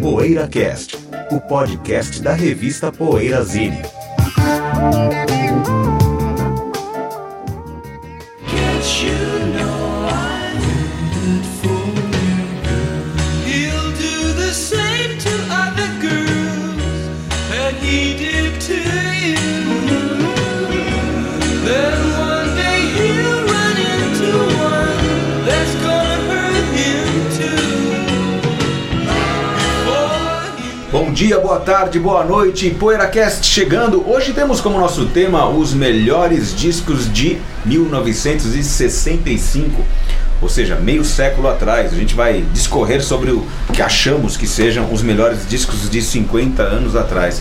PoeiraCast, o podcast da revista Poeirazine. Dia, boa tarde, boa noite, PoeiraCast chegando. Hoje temos como nosso tema os melhores discos de 1965, ou seja, meio século atrás. A gente vai discorrer sobre o que achamos que sejam os melhores discos de 50 anos atrás.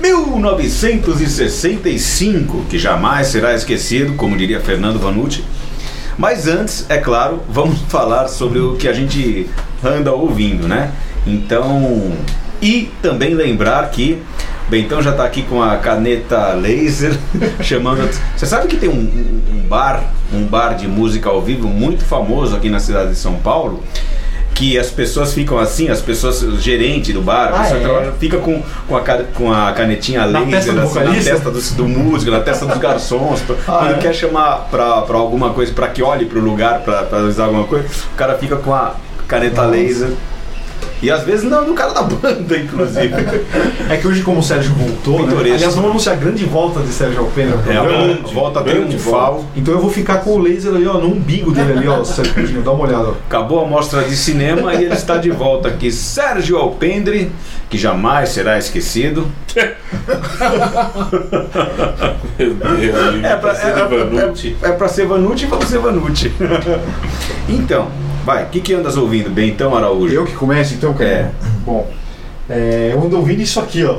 1965, que jamais será esquecido, como diria Fernando Vanucci. Mas antes, é claro, vamos falar sobre o que a gente anda ouvindo, né? Então, e também lembrar que Bentão já está aqui com a caneta laser chamando. Você sabe que tem um, um- bar, um bar de música ao vivo muito famoso aqui na cidade de São Paulo? Que as pessoas ficam assim, as pessoas, o gerente do bar, a Ah, é? trabalha- fica com, com, a, com a canetinha Na laser testa assim, na testa do, do músico, na testa dos garçons. pra- Ah, quando é? quer chamar pra, pra alguma coisa, pra que olhe pro lugar pra, pra usar alguma coisa, o cara fica com a caneta laser. E às vezes não, no cara da banda, inclusive. É que hoje, como o Sérgio voltou, né? Aliás, vamos anunciar a grande volta de Sérgio Alpena É a programa. volta, grande triunfal. Então eu vou ficar com o laser ali, ó, no umbigo dele ali, ó, Sérgio Coutinho, dá uma olhada, ó. Acabou a mostra de cinema e ele está de volta aqui. Sérgio Alpendre, que jamais será esquecido. Meu Deus, É pra, é, Vanucci. é, é pra ser Vanucci, vamos ser Vanucci. então, vai, o que, que andas ouvindo, Bentão Araújo? Eu que começo então, cara? É. Bom, é, eu ando ouvindo isso aqui, ó.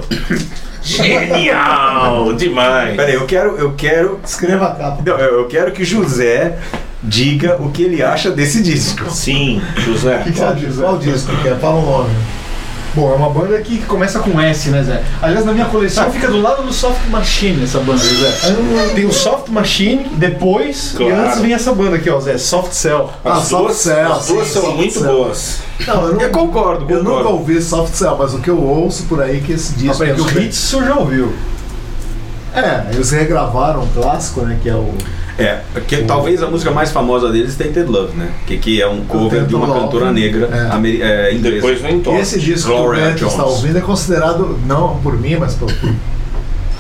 Genial! Demais! Peraí, eu quero, eu quero. Escreva a capa. Não, eu eu quero que José diga o que ele acha desse disco. Sim, José. O que, que você Qual, acha, Zé? qual disco que é? Fala o nome. Bom, é uma banda que começa com S, né, Zé? Aliás, na minha coleção fica do lado do Soft Machine essa banda, Zé. Tem o Soft Machine, depois, Claro. e antes vem essa banda aqui, ó, Zé, Soft Cell. Ah, As Soft duas, Cell, as duas sim, são Soft muito Cell. boas. Não, eu, não, Eu concordo, eu nunca concordo. ouvi Soft Cell, mas o que eu ouço por aí é que esse Ah, disco. peraí, que o é, Hits o senhor já ouviu. é, eles regravaram um clássico, né? Que é o. É, que talvez a música mais famosa deles é Tainted Love, né? Que, que é um cover de uma Love. cantora negra É. ameri- é, inglesa. Depois vem E Top. esse disco Gloria que o Bento está ouvindo é considerado, não por mim, mas por, por-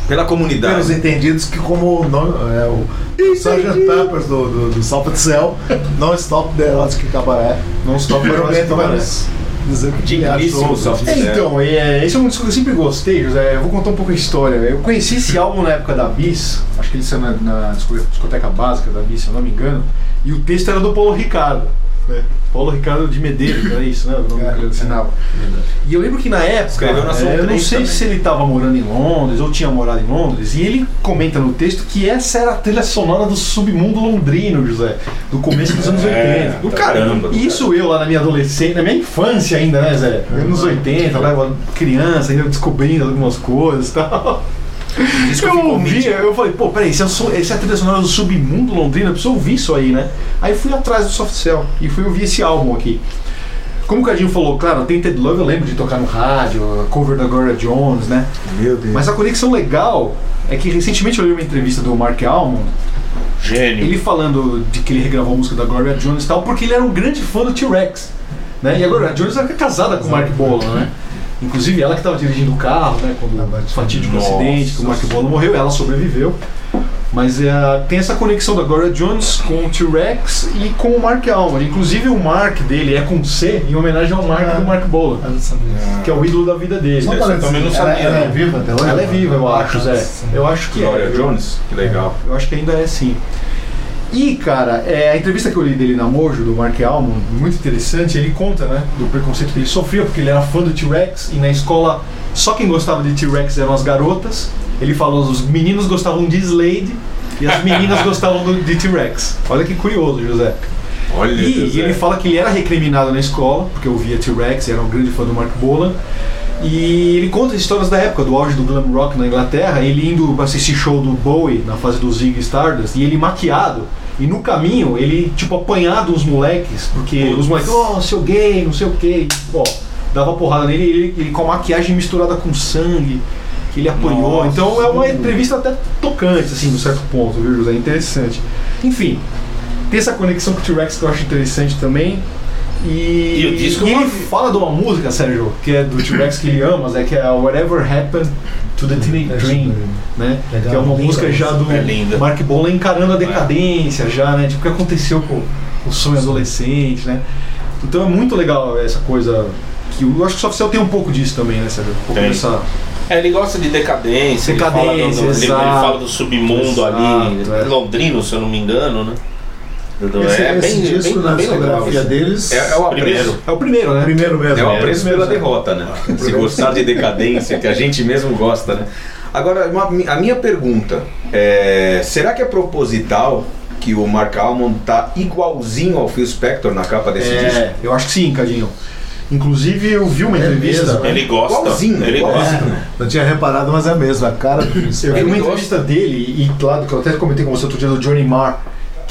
Pela pelos comunidade. entendidos, que como não, é o Sgt. Peppers do, do, do Soft Cell, não Stop the Erotic Cabaret. Não stop o Bento vai Cabaret. Dizer o que ele achou. É, então, é, esse é um disco que eu sempre gostei, José. Eu vou contar um pouco a história. Eu conheci esse álbum na época da Bis, acho que ele saiu na, na disco- discoteca básica da Bis, se eu não me engano, e o texto era do Paulo Ricardo. Né? Paulo Ricardo de Medeiros, era isso, né? O nome É, que ele assinava. E eu lembro que na época, Escreveu na é, eu não 3 sei também. se ele estava morando em Londres ou tinha morado em Londres, e ele comenta no texto que essa era a trilha sonora do submundo londrino, José, do começo dos anos 80. É, Do caramba. E Isso eu lá na minha adolescência, na minha infância ainda, né, Zé? Anos 80, eu era criança, ainda descobrindo algumas coisas e tal. Eu ouvi, eu falei, pô, peraí, se, eu sou, se é a trilha sonora do submundo londrino, eu preciso ouvir isso aí, né? Aí fui atrás do Soft Cell e fui ouvir esse álbum aqui. Como o Cadinho falou, claro, Tainted Love eu lembro de tocar no rádio, a cover da Gloria Jones, né? Meu Deus. Mas a conexão legal é que recentemente eu li uma entrevista do Mark Almond, Gênio. ele falando de que ele regravou a música da Gloria Jones e tal, porque ele era um grande fã do T-Rex. Né? E a Gloria Jones era casada com o Mark Bolan, né? Inclusive ela que estava dirigindo o carro, né? Quando Ah, o mas- fatídico Nossa. acidente, que o Mark Bolan morreu, ela sobreviveu. Mas é, tem essa conexão da Gloria Jones com o T-Rex e com o Mark Almond. Inclusive o Mark dele é com C, em homenagem ao Mark Ah. do Mark não sabia. que é o ídolo da vida dele. Para eu também não dizer, ela, sabia, ela é não. viva até hoje? Ela é viva, eu acho, Zé. Sim. Eu acho que Gloria é. Jones, que legal. Eu acho que ainda é sim. E, cara, é, a entrevista que eu li dele na Mojo, do Mark Almond, muito interessante, ele conta, né, do preconceito que ele sofria, porque ele era fã do T-Rex e na escola só quem gostava de T-Rex eram as garotas. Ele falou, os meninos gostavam de Slade e as meninas gostavam do, de T-Rex. Olha que curioso, José. Olha, E, José. ele fala que ele era recriminado na escola, porque eu via T-Rex, era um grande fã do Mark Bolan. E ele conta histórias da época, do auge do glam rock na Inglaterra, ele indo assistir show do Bowie na fase do Zig Stardust, e ele maquiado. E no caminho, ele, tipo, apanhado uns moleques, porque os moleques, oh, seu gay, não sei o quê. Ó, dava porrada nele e ele, ele com a maquiagem misturada com sangue, que ele apoiou. Nossa. Então é uma entrevista até tocante, assim, num certo ponto, viu, José? Interessante. Enfim, tem essa conexão com o T-Rex que eu acho interessante também. E, E o disco e é ele fala de uma música, Sérgio, que é do T-Rex que ele ama, né, que é Whatever Happened to the Teenage Dream, né? Legal. Que é uma Linda música já do É. Mark Bolan encarando a decadência já, né? Tipo, o que aconteceu com o sonho adolescente, né? Então é muito legal essa coisa que eu acho que o Soft Cell tem um pouco disso também, né, Sérgio? Um pouco Tem. dessa... É, ele gosta de decadência, Decadência, ele, fala do, ele- ele, fala do submundo ali, Exato, é. londrino, se eu não me engano, né? Esse, é esse bem, disco bem, na bem discografia deles. É, é o Primeiro. apreço. É o primeiro, né? Primeiro mesmo. É o é. apreço pela derrota, né? Se gostar de decadência, que a gente mesmo gosta, né? Agora, uma- a minha pergunta é: será que é proposital que o Mark Almond tá igualzinho ao Phil Spector na capa desse disco? É, eu acho que sim, Cadinho. Inclusive, eu vi uma É entrevista. mesmo, Ele gosta, Igualzinho, ele gosta. Não tinha reparado, mas é mesmo. A cara do Chris Eu vi uma entrevista dele, e claro, que eu até comentei com você outro dia do Johnny Marr,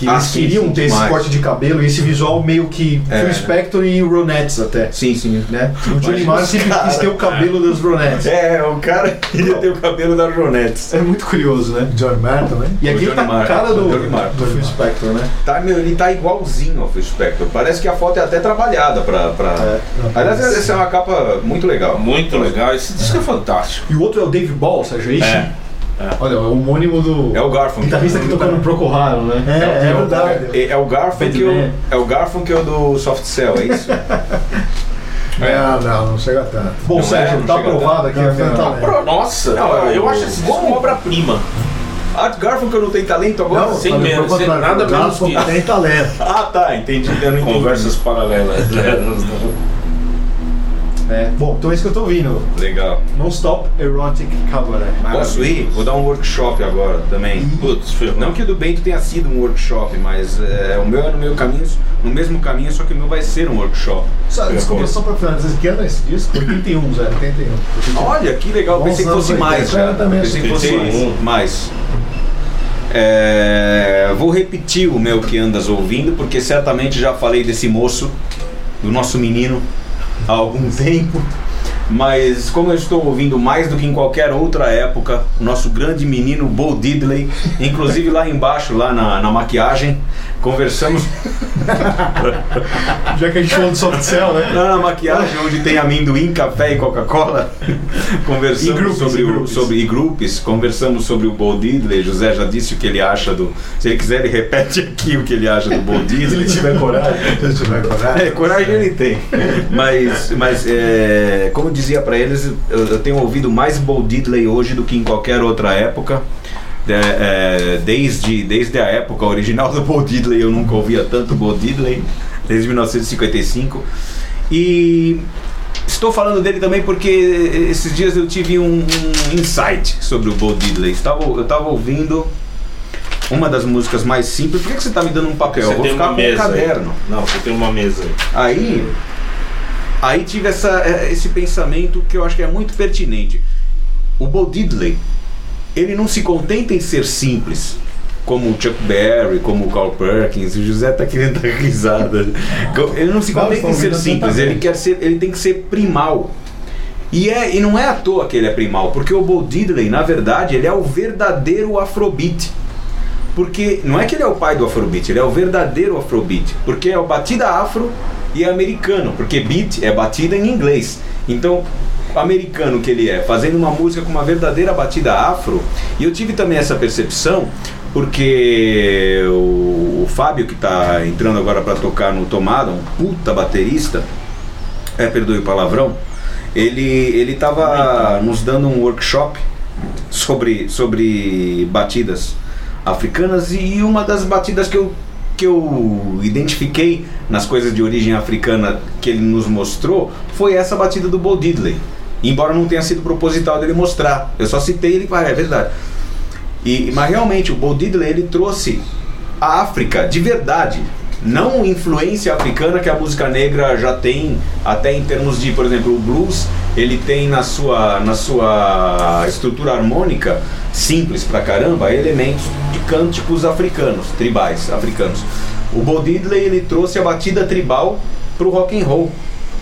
que Ah, eles sim, queriam sim, ter esse demais. corte de cabelo e esse visual meio que É. Phil Spector e Ronettes até. Sim, sim. Né? O Johnny Marr sempre cara. quis ter o cabelo das Ronettes. É, o cara queria ter o cabelo da Jonettes. É muito curioso, né? John Mayer também. E aqui Johnny tá Marr, a cara do, Johnny Marr. do Phil Spector, né? Tá, meu, ele tá igualzinho ao Phil Spector. Parece que a foto é até trabalhada pra. pra... É. Aliás, essa é uma capa muito legal. Muito legal, esse disco é fantástico. E o outro é o Dave Ball, Sérgio, é isso? É. Olha, é o homônimo do É o Garfunkel. guitarrista que tocou no Procol Harum, né? É, é o- verdade. É, é o Garfunkel, é o Garfunkel do Soft Cell, é isso? Não, não, não chega tanto. Bom, Não é, Sérgio, não tá aprovado aqui Não, a não tá Pro- Nossa, Não, eu, eu acho esse disco uma obra-prima. Art Garfunkel não tem talento agora? Não, sem menos, sem nada menos Garfunkel que- tem talento. Ah, tá, entendi. Conversas paralelas. É. Bom, então é isso que eu tô ouvindo. Legal. Non-Stop Erotic Cabaret. Posso ir? Vou dar um workshop agora também. Putz, filho. Não que o do Bento tenha sido um workshop, mas é, o meu é no meu caminho, no mesmo caminho, só que o meu vai ser um workshop. Só, desculpa, só pra finalizar, que ano é esse disco? 81, Zé. 81. Olha, que legal, Bons pensei que fosse mais 80, já. eu também Pensei que fosse mais. mais. É, vou repetir o meu que andas ouvindo, porque certamente já falei desse moço, do nosso menino, há algum tempo. Mas como eu estou ouvindo mais do que em qualquer outra época, o nosso grande menino Bo Diddley, inclusive lá embaixo, lá na, na maquiagem, conversamos Já que a gente falou de Soft Cell, né? Lá na maquiagem, onde tem amendoim, café e Coca-Cola, conversamos E grupos, sobre e o grupos. sobre e grupos, conversamos sobre o Bo Diddley. José já disse o que ele acha do. Se ele quiser, ele repete aqui o que ele acha do Bo Se ele Diddley. tiver coragem. Se eu tiver coragem. É, coragem ele tem. Mas, mas é, como eu dizia pra eles, eu, eu tenho ouvido mais Bo Diddley hoje do que em qualquer outra época. É, é, desde, desde a época original do Bo Diddley, eu nunca ouvia tanto Bo Diddley, desde 1955. E estou falando dele também porque esses dias eu tive um, um insight sobre o Bo Diddley. Estava, eu estava ouvindo uma das músicas mais simples. Por que, que você está me dando um papel? Você eu vou tem ficar uma com um mesa. aí. caderno. Não, você tem uma mesa aí. Aí, tive essa, eh, esse pensamento que eu acho que é muito pertinente. O Bo Diddley, ele não se contenta em ser simples, como o Chuck Berry, como o Carl Perkins, o José tá querendo dar risada. Ele não se contenta em ser simples, ele quer ser, ele tem que ser primal. E, é, e não é à toa que ele é primal, porque o Bo Diddley, na verdade, ele é o verdadeiro Afrobeat. Porque não é que ele é o pai do Afrobeat, ele é o verdadeiro Afrobeat. Porque é o batida afro e é americano. Porque beat é batida em inglês. Então, americano que ele é, fazendo uma música com uma verdadeira batida afro. E eu tive também essa percepção, porque o, o Fábio, que está entrando agora para tocar no Tomada, um puta baterista, é, perdoe o palavrão, ele, ele tava nos dando um workshop sobre, sobre batidas africanas e uma das batidas que eu, que eu identifiquei nas coisas de origem africana que ele nos mostrou foi essa batida do Bo Diddley. Embora não tenha sido proposital dele mostrar. Eu só citei ele, ah, é verdade. E, mas realmente o Bo Diddley ele trouxe a África de verdade, não influência africana que a música negra já tem, até em termos de, por exemplo, o blues, ele tem na sua, na sua estrutura harmônica, simples pra caramba, elementos de cânticos africanos, tribais africanos. O Bo Diddley ele trouxe a batida tribal pro rock and roll.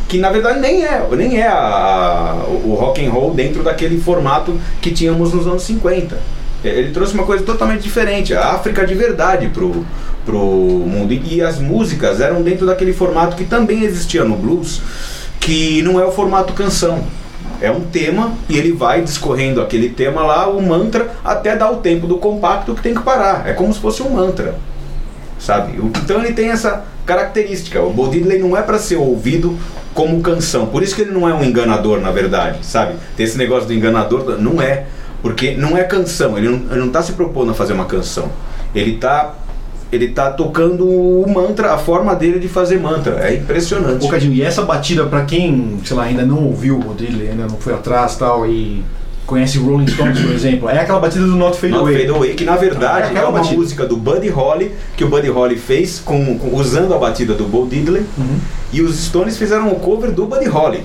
que na verdade nem é, nem é a- o rock and roll dentro daquele formato que tínhamos nos anos 50. Ele trouxe uma coisa totalmente diferente, a África de verdade pro, pro mundo. E, e as músicas eram dentro daquele formato que também existia no blues, que não é o formato canção. É um tema e ele vai discorrendo aquele tema lá, o mantra, até dar o tempo do compacto que tem que parar. É como se fosse um mantra sabe? Então ele tem essa característica. O Bo não é para ser ouvido como canção. Por isso que ele não é um enganador, na verdade, sabe? Tem esse negócio do enganador, não é. Porque não é canção, ele não, ele não tá se propondo a fazer uma canção. Ele tá ele tá tocando o mantra, a forma dele de fazer mantra. É impressionante. Ô, Cadinho, e essa batida, pra quem, sei lá, ainda não ouviu o Bodilli, ainda não foi atrás e tal, e conhece Rolling Stones, por exemplo, é aquela batida do Not Fade Not Away. Fade Away, que na É verdade é, aquela uma batida. música do Buddy Holly, que o Buddy Holly fez com, com- usando a batida do Bo Diddley, Uhum. e os Stones fizeram o cover do Buddy Holly,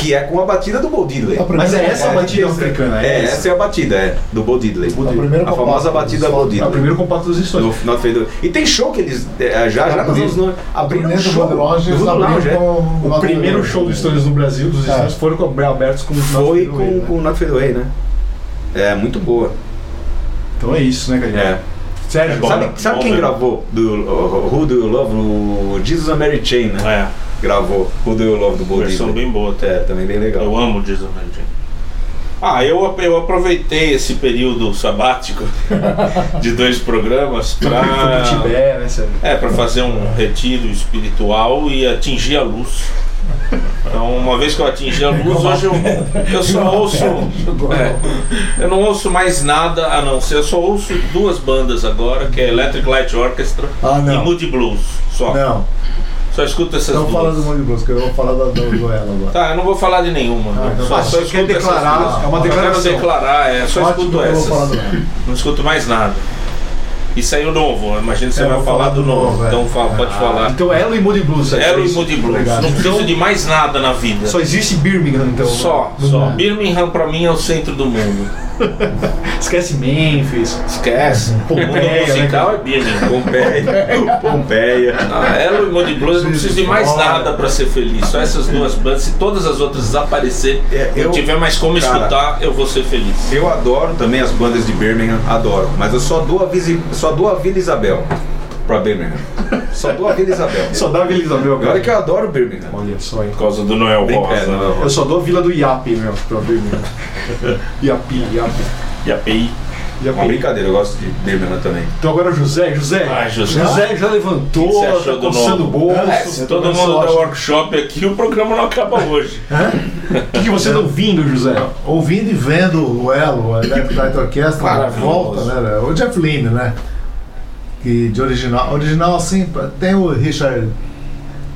que é com a batida do Bo Diddley. Mas é essa a é, batida africana, É, é essa é a batida, é, do Bo Diddley. A Diddley. famosa batida Bo Stones. É o primeiro compacto dos Stones. Do. E tem show que eles é, já, já nos anos no- abriram um turnê do show. Do Voodoo Lounge, abriram é. O primeiro show dos Stones no Brasil, dos É. Stones, foram com- abertos com o Not Foi com, né? com o Not Fade Away, né? É, muito boa. Então é isso, né, Cadinho? É. Sério, É bom. Sabe, sabe bom quem gravou do uh, Who Do You Love? O Jesus and Mary Chain, né? É, Gravou Who Do You Love do Bo versão bem boa até. É, também bem legal. Eu amo Jason Meridian. Ah, eu, eu aproveitei esse período sabático de dois programas para Tibete, né, é, para fazer um retiro espiritual e atingir a luz. Então, uma vez que eu atingi a luz, hoje eu, eu só ouço. é, eu não ouço mais nada a não ser. Eu só ouço duas bandas agora, que é Electric Light Orchestra Ah, e. Moody Blues. Só. Não, Só escuto essas não duas. fala do Monte que eu vou falar do, do duelo agora. Tá, eu não vou falar de nenhuma. Ah, então só, só quer escuto essas declarar, duas. é uma Eu quero declaração. declarar, é, só Ótimo, escuto vou essas. Não escuto mais nada. E saiu novo, imagina que você É, vai falar do novo. novo, é. Então fala, pode falar. Então Elo e Moody Blues. é Elo e? Moody Blues. Obrigado. Não preciso de mais nada na vida. Só existe Birmingham, então. Só, No só. mundo. Birmingham pra mim é o centro do mundo. Esquece Memphis. Esquece. O Pompeia, né, musical cara? é Birmingham. Pompeia. Pompeia. Ah, Elo e Moody Blues, eu não preciso de mais nada pra ser feliz. Só essas duas bandas. Se todas as outras desaparecerem, É, eu eu- tiver mais como cara, escutar, eu vou ser feliz. Eu adoro também as bandas de Birmingham, adoro. Mas eu só dou a, Visi- só dou a Vila Isabel pra Birmingham. Só dou a Vila Isabel. Só dá a Vila Isabel, Olha cara. que eu adoro Birmingham. Olha só, hein. Por causa do Noel Brinca- é, Rosa. não, Eu só dou a Vila do Iapi, meu, pra Birmingham. Iapi, Iapi. E a. Uma Iapi. brincadeira, eu gosto de Birmingham também. Então agora José, José. Ai, José. José já levantou, O que você achou tá coçando o bolso. É, se eu todo mundo sou dá workshop aqui, o programa não acaba hoje. O que, que você tá ouvindo, José? Ouvindo e vendo o Elo, a Electric Light Orchestra, na Maravilhoso. volta, né? O Jeff Lynne, né? Que de original. Original, assim, tem o Richard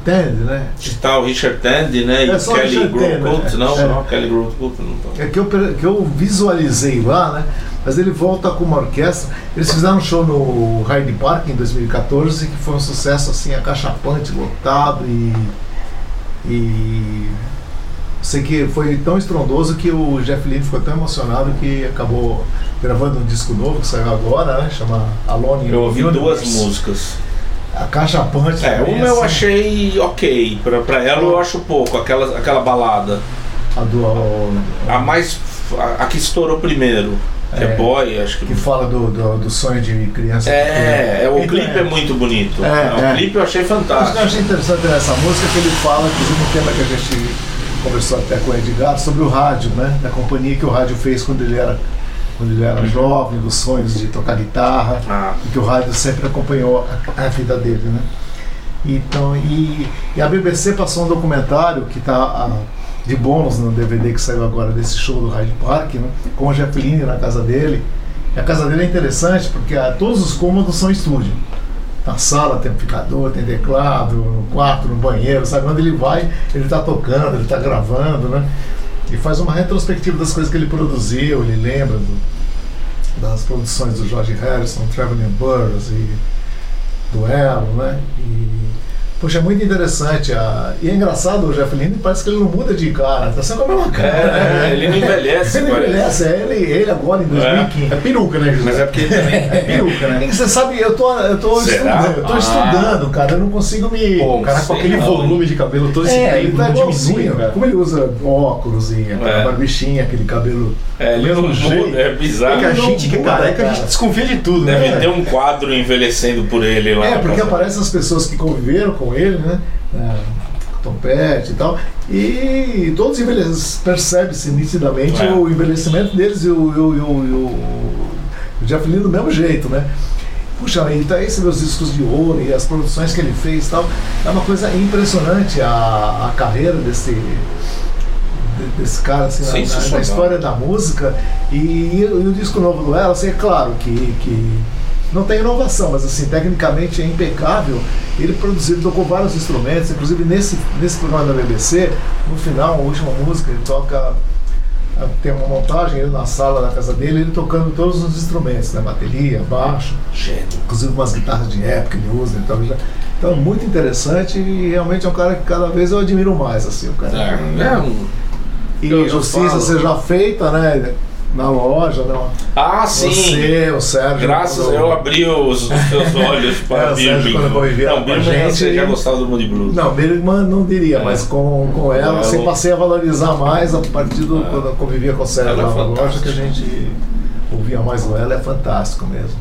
Tandy, né? Tá o Richard Tandy, né? E É só Kelly Grove né? não, É. não, Kelly Grove não tá. É que eu, que eu visualizei lá, né? Mas ele volta com uma orquestra. Eles fizeram um show no Hyde Park em 2014 que foi um sucesso assim, acachapante, lotado e. E. Sei que foi tão estrondoso que o Jeff Lynne ficou tão emocionado que acabou gravando um disco novo que saiu agora, né? Chama Alone Eu ouvi the duas Universe. músicas. Acachapante. É, também, uma eu assim. achei ok. Pra, pra ela eu acho pouco, aquela, aquela balada. A do. A mais. A, a que estourou primeiro. Que é, É. Boy, acho que. que fala do, do, do sonho de criança. É, é, o Então, clipe é muito bonito. É, o é. clipe eu achei Mas o que eu fantástico. achei interessante nessa música é que ele fala, inclusive no tema que a gente conversou até com o Edgar, sobre o rádio, né? Da companhia que o rádio fez quando ele era, quando ele era jovem, dos sonhos de tocar guitarra, Ah, e que o rádio sempre acompanhou a, a vida dele, né? Então, e, e a BBC passou um documentário que está de bônus no DVD que saiu agora desse show do Hyde Park, né? com Jeff Lynne na casa dele. E a casa dele é interessante porque ah, todos os cômodos são estúdio. Na sala tem amplificador, tem teclado, no quarto, no banheiro, sabe? Onde ele vai, ele está tocando, ele está gravando, né? E faz uma retrospectiva das coisas que ele produziu, ele lembra do- das produções do George Harrison, Traveling Burroughs e Duelo, né? E, Poxa, é muito interessante. A... E é engraçado, o Jeff Lynne parece que ele não muda de cara, tá sempre com a mesma cara. É, ele não envelhece, Ele não parece. envelhece, é ele, ele agora em 2015. É, peruca, né, José? Mas é porque ele também é peruca, né? É você sabe, eu tô, eu tô estudando, eu tô Ah. estudando, cara, eu não consigo me. Pô, O cara com aquele não. volume de cabelo todo esse É, ele tempo, tá não diminui, cara. Como ele usa óculos e aquela É. barbichinha, aquele cabelo. É, ele não Mesmo jeito. muda, é É bizarro. que a Não gente que é careca, a gente desconfia de tudo, Deve né? ter um quadro envelhecendo por ele lá. É, porque aparecem as pessoas que conviveram com ele, né? É, Tom Petty e tal. E todos envelhecem, percebe-se nitidamente É. o envelhecimento deles e o, o, o, o- o Jeff Lynne do mesmo jeito, né? Puxa, e tá esses meus discos de ouro e as produções que ele fez e tal. É uma coisa impressionante a, a carreira desse, de- desse cara assim, na- na, Sensacional. na história da música. E, e o disco novo do Ela, assim, é claro que, que não tem inovação, mas assim, tecnicamente é impecável. Ele produziu, ele tocou vários instrumentos, inclusive nesse, nesse programa da BBC, no final, a última música, ele toca. ah, Tem uma montagem ele na sala da casa dele, ele tocando todos os instrumentos, né? Bateria, baixo, inclusive umas guitarras de época ele usa. Então, já- então muito interessante e realmente é um cara que cada vez eu admiro mais. Assim, o cara É, é um- e eu justiça falo. seja feita, né? Na loja, né? Ah, sim. Você, o Sérgio. Graças, quando- eu abri os, os teus olhos É, para o Sérgio, quando convivia Não, com a gente, você já gostava do Moody Blues. Não, Bergman não diria, É. mas com, com ela, ela- você passei a valorizar mais a partir do É. quando eu convivia com o Sérgio Ela é na loja, fantástica. que a gente ouvia mais ela, é fantástico mesmo.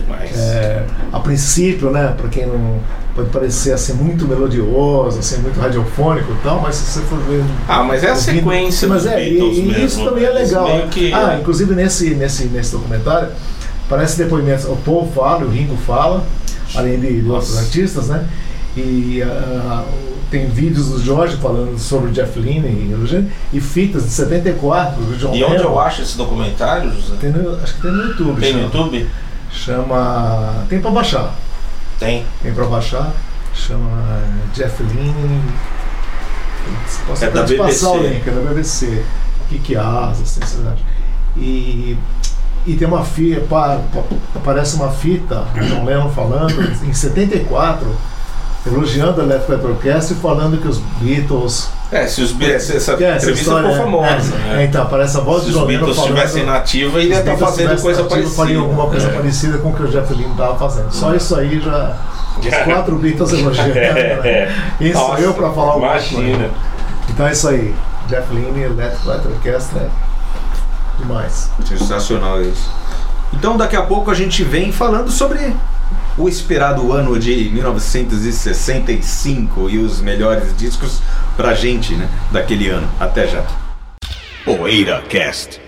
Demais. É, a princípio, né, para quem não pode parecer assim muito melodioso, assim muito radiofônico e tal, mas se você for ver Ah, mas é a ouvindo- sequência mas é, e- e, isso também é Eles legal. né? que- Ah, inclusive nesse, nesse, nesse documentário parece depoimentos, o Paul fala, o Ringo fala, além de, de outros artistas, né? E ah, tem vídeos do Jorge falando sobre o Jeff Lynne e, e fitas de 74 do John E onde eu acho esse documentário, José? Tem no- acho que tem no YouTube. Tem no. YouTube? Chama. Tem pra baixar. Tem. Tem pra baixar. Chama Jeff Lynne. Posso É até te passar o link, é da BBC. O que que asa, assim, você acha? E, e tem uma fita, pa- pa- aparece uma fita, o John Lennon falando, em 74, elogiando a Left Orchestra e falando que os Beatles. É, se os Beatles. Essa essa entrevista história ficou famosa, é, né? é, então, aparece a voz se de os John Lennon Beatles estivessem na ativa, ele ia Os estar fazendo coisa parecida. faria alguma coisa É. parecida com o que o Jeff Lynne estava fazendo. Só isso aí já. Os quatro Beatles elogiando. né? Isso Nossa, eu para falar alguma Imagina. coisa. Então é isso aí. Jeff Lynne, Let Right Orchestra. é Demais. Sensacional isso. Então daqui a pouco a gente vem falando sobre o esperado ano de 1965 e os melhores discos pra gente, né, daquele ano. Até já. Poeira Cast.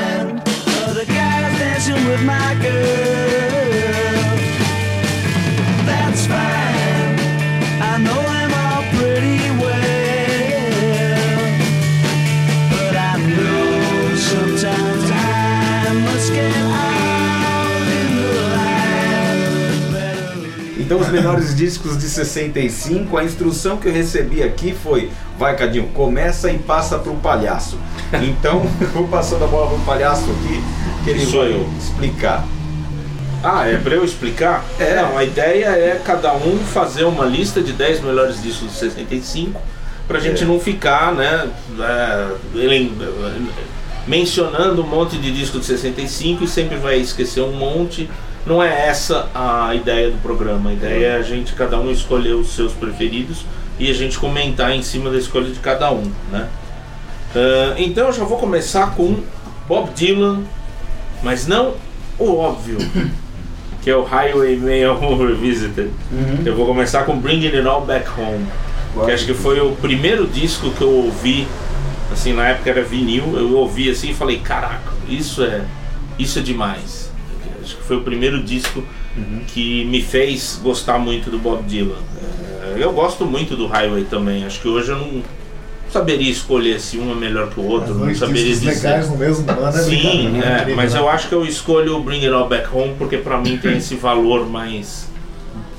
With my girl. That's fine. Então os melhores discos de 65, a instrução que eu recebi aqui foi, vai Cadinho, começa e passa pro palhaço. Então, eu vou passando a bola pro palhaço aqui, que ele Sou vai eu. explicar. Ah, é pra eu explicar? É. Não, a ideia é cada um fazer uma lista de 10 melhores discos de 65 pra gente É. não ficar, né, é, mencionando um monte de disco de 65 e sempre vai esquecer um monte. Não é essa a ideia do programa. A ideia é a gente, cada um, escolher os seus preferidos e a gente comentar em cima da escolha de cada um, né? Ah, então eu já vou começar com Bob Dylan, mas não o óbvio, que é o Highway Mail Revisited. Eu vou começar com Bringing It All Back Home, que acho que foi o primeiro disco que eu ouvi, assim, na época era vinil, eu ouvi assim e falei, caraca, isso é, isso é demais. Acho que foi o primeiro disco que me fez gostar muito do Bob Dylan. É, eu gosto muito do Highway também, acho que hoje eu não, saberia escolher se um é melhor que o outro, não saberia dizer. legais no mesmo ano é Sim, é, incrível, mas né? eu acho que eu escolho o Bring It All Back Home porque pra mim tem esse valor mais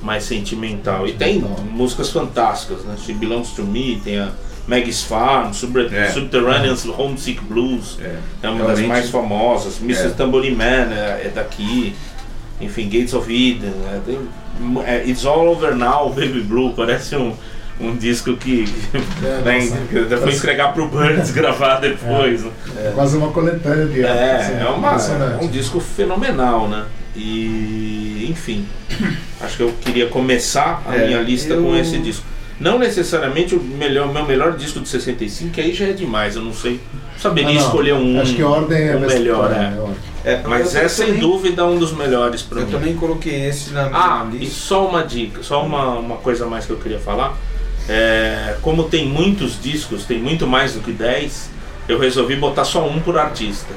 mais sentimental. E tem músicas fantásticas, né? She Belongs to Me, tem a Maggie's Farm, Sub É. Subterranean Homesick Blues, É, é uma das realmente- mais famosas. Mrs. É. Tambourine Man é, é daqui. Enfim, Gates of Eden. né? Tem, é, It's All Over Now, Baby Blue, parece um, um disco que, né, nossa. que até foi entregar pro Birds gravar depois. né? É quase uma coletânea de É, assim, é, uma, é um disco fenomenal, né? E, enfim, acho que eu queria começar a É, minha lista eu- com esse disco. Não necessariamente o melhor, meu melhor disco de 65, que aí já é demais, eu não sei. Saberia Não, escolher um, Acho que a ordem é um melhor, é, é. ordem. É, Mas eu é sem também- dúvida um dos melhores pra Eu mim. também coloquei esse na minha Ah, e lista. só uma dica, só uma, uma coisa a mais que eu queria falar. É, como tem muitos discos, tem muito mais do que 10, eu resolvi botar só um por artista.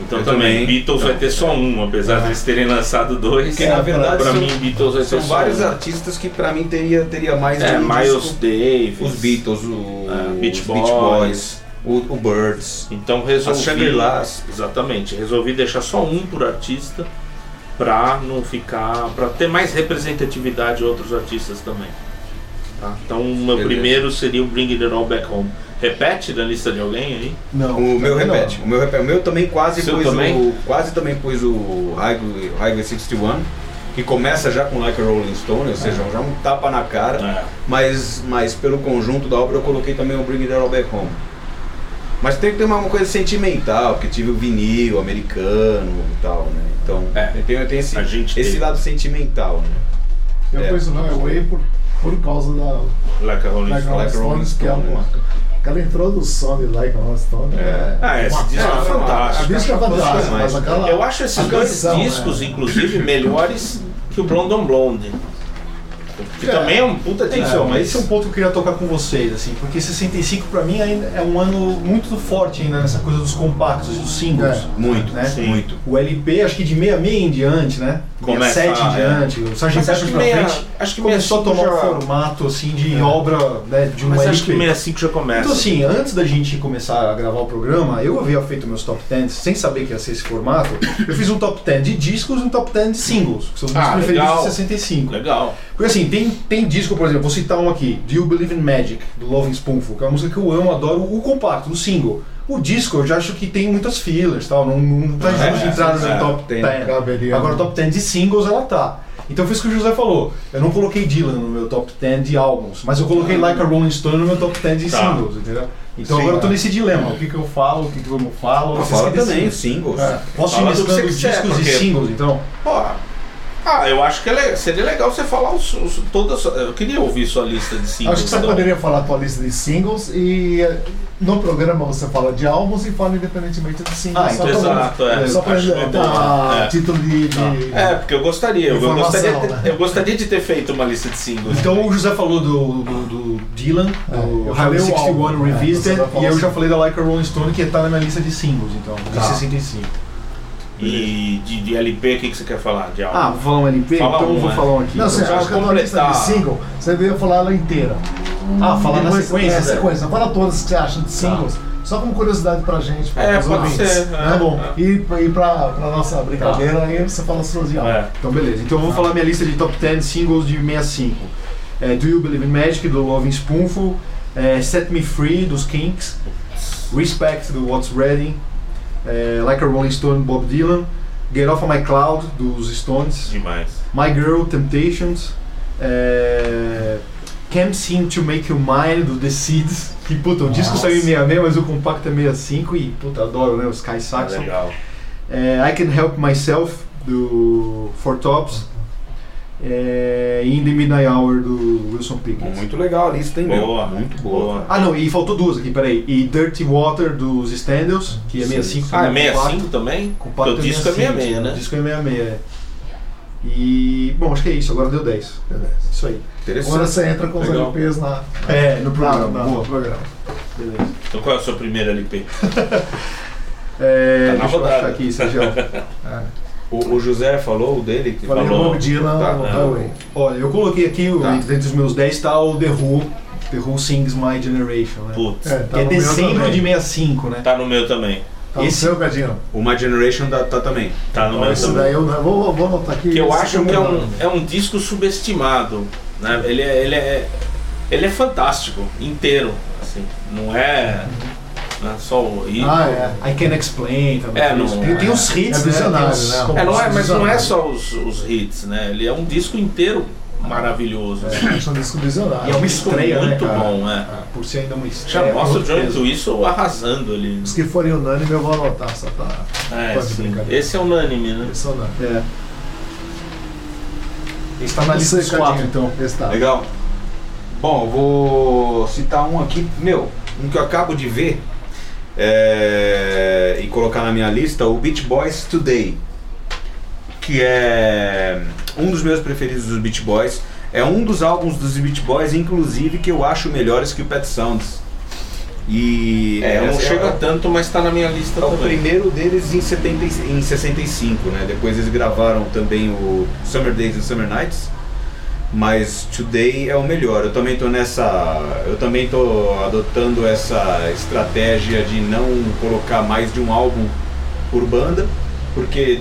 Então Eu também. Beatles vai ter só um, apesar de eles terem lançado dois. Porque na verdade pra são- mim Beatles vai ter São só vários um. artistas que pra mim teria, teria mais É, Miles. Davis. Os Beatles, o, É, Beach os Boys. o, o Birds. Então resolvi. As. Exatamente. Resolvi deixar só um por artista pra não ficar. pra ter mais representatividade de outros artistas também. Tá? Então o meu Beleza. primeiro seria o Bring It All Back Home. Repete na lista de alguém aí? Não, O meu também não. repete. O meu repete. O meu também quase Seu pus também? o. Quase também pus o Highway, Highway 61, que começa já com Like a Rolling Stone, ou seja, já um tapa na cara. É. Mas, mas pelo conjunto da obra eu coloquei também o Bring It All Back Home. Mas tem que ter uma, coisa sentimental, porque tive o vinil americano e tal, né? Então É. tem, tem esse, A gente esse tem. lado sentimental, né? Eu É. pus o Highway por, por causa da Like a Rolling Like Stone. a a Rolling Stones, que é Stone, uma. Aquela introdução de Like a Rolling Stone é. Ah, esse disco é fantástico. Disco é fantástico, mas aquela. Eu acho esses dois canção, discos, é. inclusive, melhores que o Blonde on Blonde. Que É. também é um puta disco, Então, mas. esse é um ponto que eu queria tocar com vocês, assim, porque 65 pra mim ainda é um ano muito forte ainda nessa coisa dos compactos e dos singles. É. Muito, Né? Sim. muito. O LP, acho que de 66 em diante, né? Começa 67 em a- é. diante, o Sgt. Mas que pra meia- frente acho que começou a 65 tomar um já- formato assim de obra né, de um Mas LP. acho que 65 já começa. Então assim, antes da gente começar a gravar o programa, eu havia feito meus top 10 sem saber que ia ser esse formato. Eu fiz um top 10 de discos e um top 10 de singles, que são os meus Ah, preferidos legal. de 65. Legal. Porque assim, tem, tem disco, por exemplo, vou citar um aqui, Do You Believe in Magic, do Loving Spoonful, que é uma música que eu amo, adoro, o compacto, o single. O disco eu já acho que tem muitas fillers, tal, não, não tá É, entrar no meu é, top tem. 10. Caberia. Agora o top 10 de singles ela tá. Então foi isso que o José falou. Eu não coloquei Dylan no meu top 10 de álbuns, mas eu coloquei Like a Rolling Stone no meu top 10 de Tá. singles, entendeu? Então Sim, agora eu tô é. nesse dilema. O que, que eu falo, o que, que eu não falo. Ah, fala 65. também os singles. É. Posso ir mesclando discos porque- e singles, então? Pô, ah, eu acho que é seria legal você falar os, os, todas. Eu queria ouvir sua lista de singles. Acho que você então. poderia falar a tua lista de singles e eh, no programa você fala de álbuns e fala independentemente de singles. Ah, só então exato, é. Só pra dar. É. título de. de- É, porque eu gostaria. Eu Informação, gostaria, de, né? eu gostaria de ter feito uma lista de singles. Então o José falou do, do, do Dylan, É, do Highway falei o 61 álbum, é, Revisited, falar e eu assim. já falei da Like a Rolling Stone, que tá na minha lista de singles, então, de Tá. 65. E de, de LP, o que, que você quer falar? De álbum? Ah, vou falar um LP? Fala então um, eu vou né? falar um aqui. Não, você Então, acha que a lista completar. de single, você devia falar ela inteira. ah, falar na sequência? É, sequência. Fala todas que você acha de singles. Só como curiosidade pra gente, pra É, os pode ouvintes. ser, Tá é, bom. é. E, pra- e pra, pra nossa brincadeira, aí você fala as suas de álbum. É. Então beleza, então eu vou falar minha lista de top 10 singles de 65. É, Do You Believe in Magic, do Loving Spoonful, é, Set Me Free, dos Kinks, Respect, do What's Ready, é, Like a Rolling Stone, Bob Dylan, Get Off of My Cloud, dos Stones, Demais. My Girl, Temptations, é, Can't Seem to Make You Mine, do The Seeds, que puta, o disco saiu em 66, mas o compacto é 65 e puta, adoro, né, os Sky Saxon. Legal. É, I Can Help Myself, do Four Tops. É, In the Midnight Hour, do Wilson Pickett. Muito legal a lista, hein, meu? Boa. Muito boa. Boa. Ah, não, e faltou duas aqui, peraí. E Dirty Water, dos Standells, que é 65. Ah, é também, 65 também? Porque o disco é 66, né? O disco é 66, é. E, bom, acho que é isso, agora deu 10. Beleza. Isso aí. Agora Interessante. você entra com os Legal. LPs na, É, no na, programa. na- Boa. no programa. Beleza. Então qual é o seu primeiro LP? É, Tá na deixa eu achar aqui, Sérgio. É. O, o José falou o dele? Que Falei Falou. o Bob Dylan Tá, no não. Highway. Olha, eu coloquei aqui, Tá. entre os meus 10 tá o The Who, The Who Sings My Generation, né? Putz, É, tá que é no meu dezembro também. de 65, né? tá no meu também. Tá no esse- seu, Gadinho? O My Generation tá, tá também. Tá no meu Esse também. daí eu não- vou, vou anotar aqui. Que eu acho que é um, é um disco subestimado. Né? Ele, é, ele, é, ele é fantástico, inteiro. Assim, não é, não é só o hit. Ah, é. I Can Explain também. É, tem, não- os- tem, tem os hits, é né? visionário, Tem os né? É, não é, mas não é Visionário. só os, os hits, né? Ele é um disco inteiro maravilhoso. assim. É, são discos visionários. E é uma disco estreia, né, muito cara? bom, é. Ah, Por ser ainda uma Já estreia. mostra o Johnny. Twisso arrasando ali. Os que forem unânime eu vou anotar, só pra. É, sim. Esse é unânime, né? Isso não. É. Está na lista dos quatro, então. Esse tá. Legal. Bom, eu vou citar um aqui, meu, um que eu acabo de ver é, e colocar na minha lista, o Beach Boys Today, que é um dos meus preferidos dos Beach Boys. É um dos álbuns dos Beach Boys, inclusive, que eu acho melhores que o Pet Sounds. E É, não essa chega tanto, mas tá na minha lista é o também. primeiro deles em, 70, e- em 65, né? Depois eles gravaram também o Summer Days and Summer Nights. Mas Today é o melhor. Eu também tô nessa. Eu também tô adotando essa estratégia de não colocar mais de um álbum por banda, porque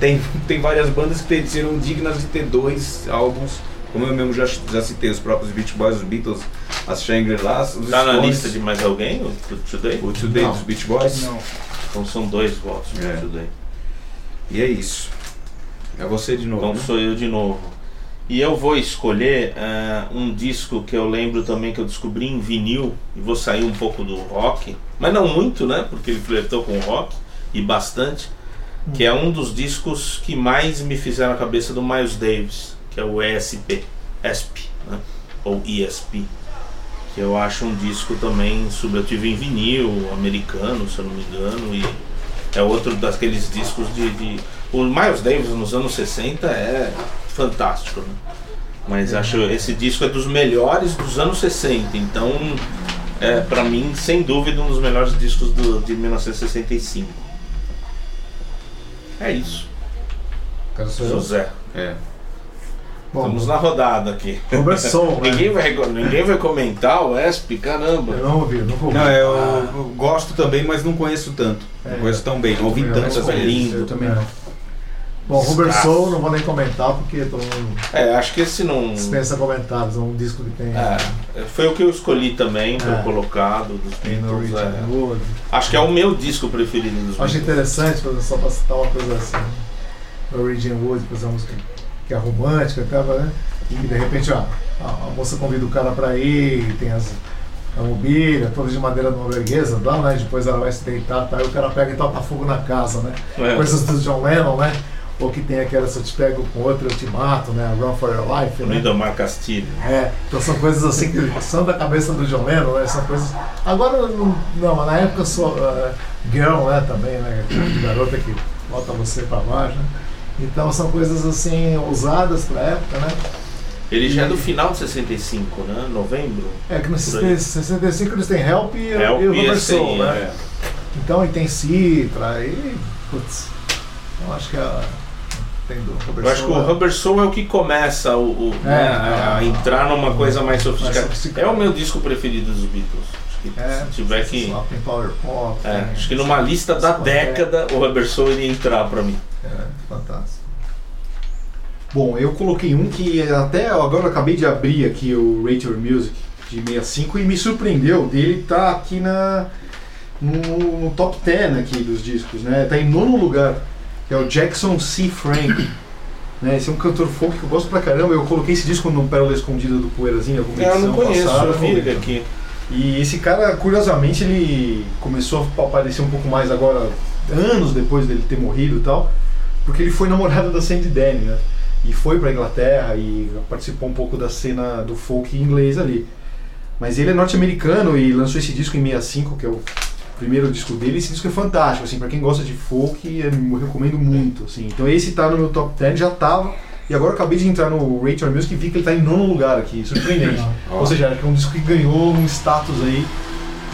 tem, tem várias bandas que serão dignas de ter dois álbuns. Como eu mesmo já, já citei, os próprios Beach Boys, os Beatles, as Shangri-Las, os Tá na Stones, lista de mais alguém, o Today? o Today Não. dos Beach Boys. Não. Então são dois votos É. Today. E é isso. É você de novo. Então né? sou eu de novo. E eu vou escolher eh, um disco que eu lembro também que eu descobri em vinil e vou sair um pouco do rock, mas não muito, né? Porque ele flertou com o rock e bastante, que é um dos discos que mais me fizeram a cabeça do Miles Davis, que é o ESP, ESP, né? Ou ESP, que eu acho um disco também sub eu tive em vinil americano, se eu não me engano, e é outro daqueles discos de, de- o Miles Davis nos anos 60 é fantástico, né? Mas acho esse disco é dos melhores dos anos 60, então é para mim sem dúvida um dos melhores discos do, de 1965. É isso, Cara, sou eu. José. É. Bom, Estamos na rodada aqui. Robert Soul, né? Ninguém vai, ninguém vai comentar o ESP, caramba. Eu não ouvi, não ouvi. Não, eu, eu gosto também, mas não conheço tanto. É. Não conheço tão bem, não ouvi não vezes. lindo. Eu também É. não. Bom, Robert Desgraça. Soul, não vou nem comentar porque todo mundo É, acho que esse não. dispensa comentários. É um disco que tem. É, foi o que eu escolhi também para É. colocar do- dos Beatles. É. Wood. Acho que é o meu disco preferido dos Eu acho Beatles. interessante, só pra citar uma coisa assim. Norwegian Wood, por exemplo, uma música que é romântica, tava, né? E de repente, ó, a, moça convida o cara pra ir, tem as, a mobília, toda de madeira norueguesa, lá, né? Depois ela vai se deitar, tá? E o cara pega e toca fogo na casa, né? É. Coisas do John Lennon, né? Ou que tem aquela, se eu te pego com outro, eu te mato, né? Run for your life, né? Lindomar Castilho. É, então são coisas assim que são da cabeça do John Lennon, né? São coisas. Agora, não, na época sou uh, girl, né? Também, né? Garota que bota você pra baixo. né? Então são coisas assim ousadas pra época, né? Ele já é do final de 65, né? Novembro. É que no Por aí. 65 eles têm Help e, Help e o e Soul, né? é. Então e tem Citra e. Putz. Eu acho que a. Eu acho que o né? Rubber Soul é o que começa o, o- É, né, a, a é. entrar numa coisa mais sofisticada. sofisticada. É o meu disco preferido dos Beatles. Acho que É, se tiver que. Tem Power Pop. É, tem- acho que numa lista da década o Rubber Soul iria entrar pra mim. É, fantástico. Bom, eu coloquei um que até agora eu acabei de abrir aqui o Rate Your Music de 65 e me surpreendeu dele tá aqui na no, no top 10 aqui dos discos, né? Tá em nono lugar, que é o Jackson C. Frank. Né, esse é um cantor folk que eu gosto pra caramba. Eu coloquei esse disco no Pérola Escondida do Poeirazinho, alguma É, eu edição não conheço, passada. eu vi ele aqui. E esse cara, curiosamente, ele começou a aparecer um pouco mais agora, anos depois dele ter morrido e tal, porque ele foi namorado da Sandy Denny, né? E foi pra Inglaterra e participou um pouco da cena do folk inglês ali. Mas ele é norte-americano e lançou esse disco em 65, que é o primeiro disco dele. Esse disco é fantástico, assim, para quem gosta de folk, eu recomendo muito, assim. Então esse tá no meu top 10, já tava. E agora eu acabei de entrar no Rate Your Music e vi que ele tá em nono lugar aqui, surpreendente. Ou seja, acho que é um disco que ganhou um status aí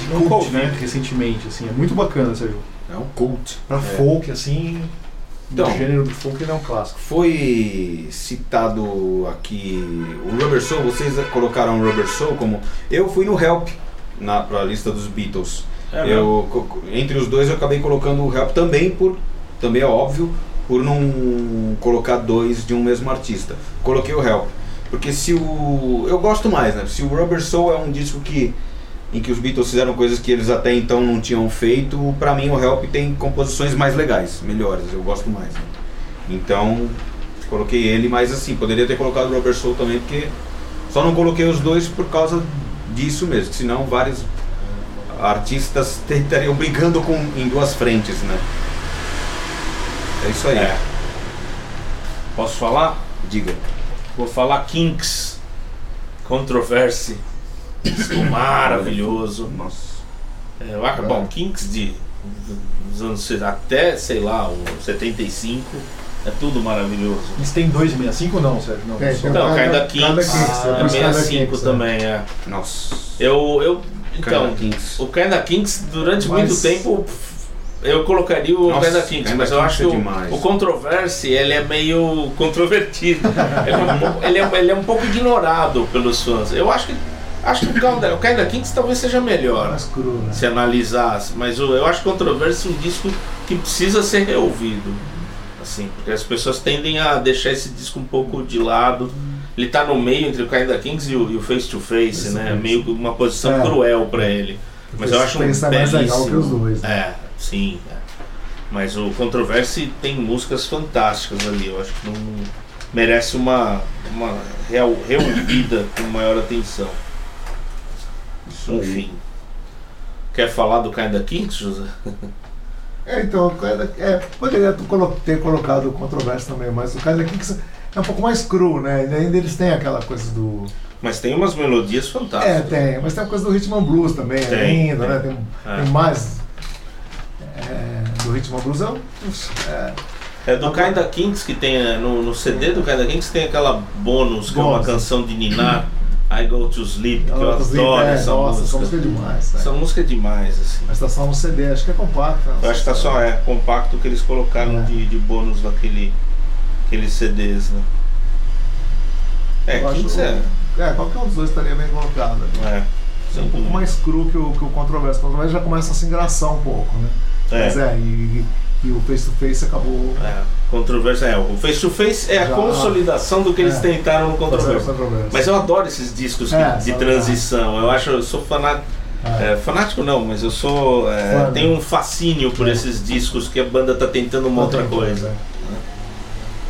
de Nunca cult, né, recentemente, assim. É muito bacana, Sérgio. É um cult. Pra folk, assim, Então. no gênero do folk ele é um clássico. Foi citado aqui o Rubber Soul, vocês colocaram o Rubber Soul como. Eu fui no Help na pra lista dos Beatles. É eu, entre os dois eu acabei colocando o Help também por. Também é óbvio, por não colocar dois de um mesmo artista. Coloquei o Help. Porque se o. Eu gosto mais, né? Se o Rubber Soul é um disco que. Em que os Beatles fizeram coisas que eles até então não tinham feito, pra mim o Help tem composições mais legais, melhores, eu gosto mais. né? Então, coloquei ele, mas assim, poderia ter colocado o Rubber Soul também, porque só não coloquei os dois por causa disso mesmo, senão vários artistas estariam brigando com, em duas frentes, né? É isso aí. É. Posso falar? Diga. Vou falar Kinks. Controversy. Disco maravilhoso. Nossa. É, eu acho- bom, Kinks de dos anos até, sei lá, o 75. É tudo maravilhoso. Eles têm 2,65 ou não, Sérgio? Não, tem Não, cada- cai da cada Kinks. Kinks, é depois cada 65 Kinks, também, é. Nossa. Eu, eu, então, Kinks. o Kinda Kinks, durante Mas- muito tempo, eu colocaria o Nossa, Kinda Kinks, Kinda mas eu acho é que o, o Controversy, ele é meio controvertido. ele, é um pouco, ele, é, ele é um pouco ignorado pelos fãs. Eu acho que, acho que o Kinda, o Kinda Kinks talvez seja melhor. Mais cru, né? se analisasse, mas o- eu acho Controversy um disco que precisa ser reouvido. Assim, porque as pessoas tendem a deixar esse disco um pouco de lado. Ele tá no meio entre o Kinda Kings e o, e o Face to Face, né? Face. Meio uma posição É. cruel pra ele. Mas eu acho um Face é mais legal que os dois, né? É, sim. é. Mas o Controversy tem músicas fantásticas ali. Eu acho que não merece uma, uma real, reouvida com maior atenção. Enfim. Quer falar do Kinda Kings, José? É, então, é, poderia ter colo- ter colocado o controverso também, mas o Kinda Kinks é um pouco mais cru, né? E Ainda eles têm aquela coisa do. Mas tem umas melodias É, fantásticas. tem, mas tem a coisa do Rhythm and Blues também, Tem, ainda, tem. né? Tem, É. tem mais. é, do Rhythm and Blues é, um- é, É do Kinda Kings que tem é, no, no CD do Kinda Kings tem aquela bônus, que é uma canção de Ninar, I Go to Sleep, que eu adoro é, essa nossa, essa música é música. demais. né? Essa música é demais, assim. Mas tá só no CD, acho que é compacto. Eu acho que tá só é compacto que eles colocaram É. de, de bônus naquele aqueles CDs, né? É, Eu acho- é. É, qualquer um dos dois estaria bem colocado. É, É sem um pouco mais cru que o, que o Controverso. O Controverso já começa a se engraçar um pouco, né? É. Mas é, e, e o Face to Face acabou. É, controvérsia é. O Face to Face é a Já- consolidação do que eles É. tentaram no. Controverso. Mas eu adoro esses discos que- É, de são transição. Eu acho, eu sou fanático. É. É, fanático não, mas eu sou. é, né? tenho um fascínio por É. esses discos que a banda tá tentando uma outra coisa.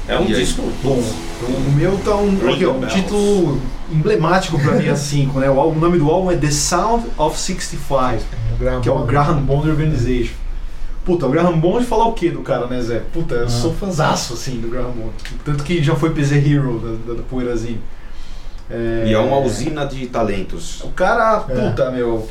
É um E aí? disco. Bom, então, o meu tá um, Ring aqui, ó, um título emblemático pra mim, assim, né? O, álbum- o nome do álbum é The Sound of 65, O Graham que é o. Graham Bond Organization. Puta, o Graham Bond falar o que do cara, né, Zé? Puta, eu Ah. sou fãzaço, assim, do Graham Bond. Tanto que já foi PZ Hero da, da, da Poeirazinho. E é uma usina de talentos. O cara, É. puta, meu,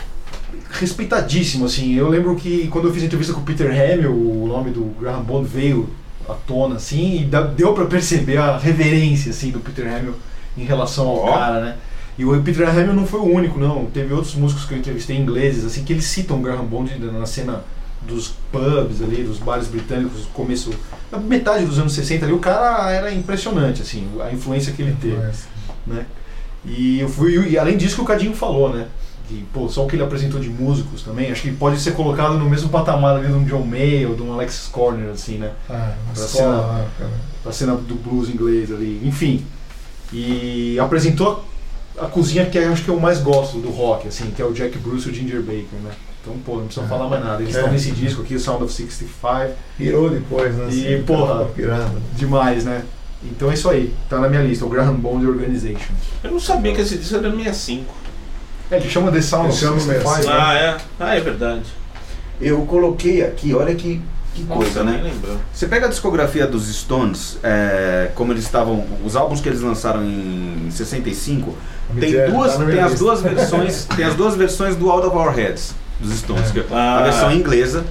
respeitadíssimo, assim. Eu lembro que quando eu fiz entrevista com o Peter Hamill, o nome do Graham Bond veio à tona, assim, e deu pra perceber a reverência, assim, do Peter Hamill em relação ao Ó. cara, né? E o Peter Hamill não foi o único, não. Teve outros músicos que eu entrevistei ingleses, assim, que eles citam o Graham Bond na cena dos pubs ali, dos bares britânicos, começo, na metade dos anos 60 ali, o cara era impressionante, assim, a influência que ele teve né? E eu fui e além disso que o Cadinho falou, né? Que, pô, só o que ele apresentou de músicos também, acho que pode ser colocado no mesmo patamar ali de um John May ou de um Alexis Corner, assim, né? Ah, Pra escola, cena-. Pra cena do blues inglês ali, enfim. E apresentou a cozinha que eu acho que eu mais gosto do rock, assim, que é o Jack Bruce e o Ginger Baker, né? Então, pô, não precisa É. falar mais nada. Eles É. estão nesse disco aqui, o Sound of 65, Virou depois, né? E, assim, porra, pirando. demais, né? Então é isso aí, tá na minha lista, o Graham Bond Organization. Eu não sabia que esse disco era 65. É, ele chama The Sound Ele of chama 65. mesmo. né? Ah, é? Ah, é verdade. Eu coloquei aqui, olha que, que coisa, Nossa, nem né? lembrou. Você pega a discografia dos Stones, é, como eles estavam, os álbuns que eles lançaram em 65, tem duas, tá tem as duas versões, tem as duas versões do Out of Our Heads dos Stones, que é Ah. a versão inglesa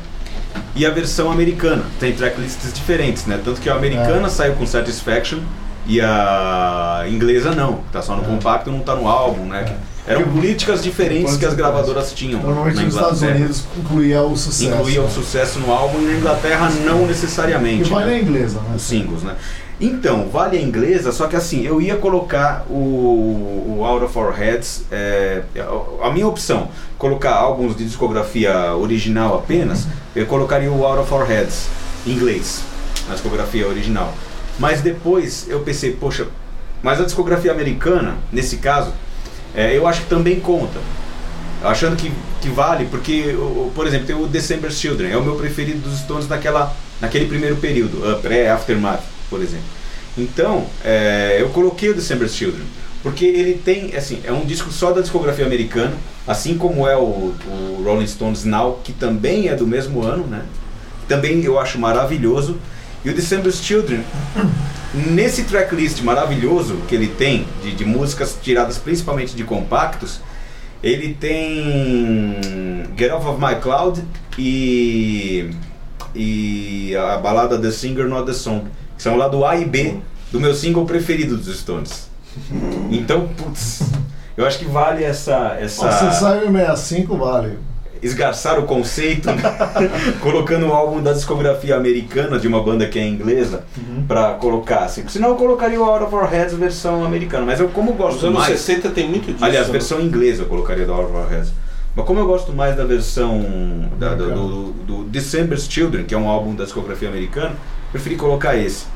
e a versão americana. Tem tracklists diferentes, né? Tanto que a americana Ah. saiu com Satisfaction e a inglesa não, tá só no Ah. compacto, não tá no álbum, né? Eram políticas diferentes que as gravadoras tinham Normalmente na nos Estados Inglaterra. Unidos incluía o sucesso. Incluía o né? sucesso no álbum e na Inglaterra não necessariamente. E vale né? a inglesa, né? os singles, né? Então, vale a inglesa, só que assim, eu ia colocar o, o Out of Our Heads, é, a minha opção, colocar álbuns de discografia original apenas, eu colocaria o Out of Our Heads, em inglês, na discografia original. Mas depois eu pensei, poxa, mas a discografia americana, nesse caso, é, eu acho que também conta. Achando que, que vale, porque, por exemplo, tem o December Children, é o meu preferido dos Stones naquela, naquele primeiro período, uh, pré-aftermath, por exemplo. Então, é, eu coloquei o December Children, porque ele tem, assim, é um disco só da discografia americana, assim como é o, o Rolling Stones Now, que também é do mesmo ano, né? Também eu acho maravilhoso. E o December Children, nesse tracklist maravilhoso que ele tem, de, de músicas tiradas principalmente de compactos, ele tem Get Off of My Cloud e, e a balada The Singer Not The Song, que são lá do A e B do meu single preferido dos Stones. Então, putz, eu acho que vale essa, essa Você saiu em 65, vale. Esgarçar o conceito, colocando o álbum da discografia americana de uma banda que é inglesa pra colocar assim. Senão eu colocaria o Out of Our Heads versão americana, mas eu como gosto anos mais, 60 tem muito disso. aliás, né? versão inglesa eu colocaria do Out of Our Heads. Mas como eu gosto mais da versão da- do, do, do December's Children, que é um álbum da discografia americana, preferi colocar esse.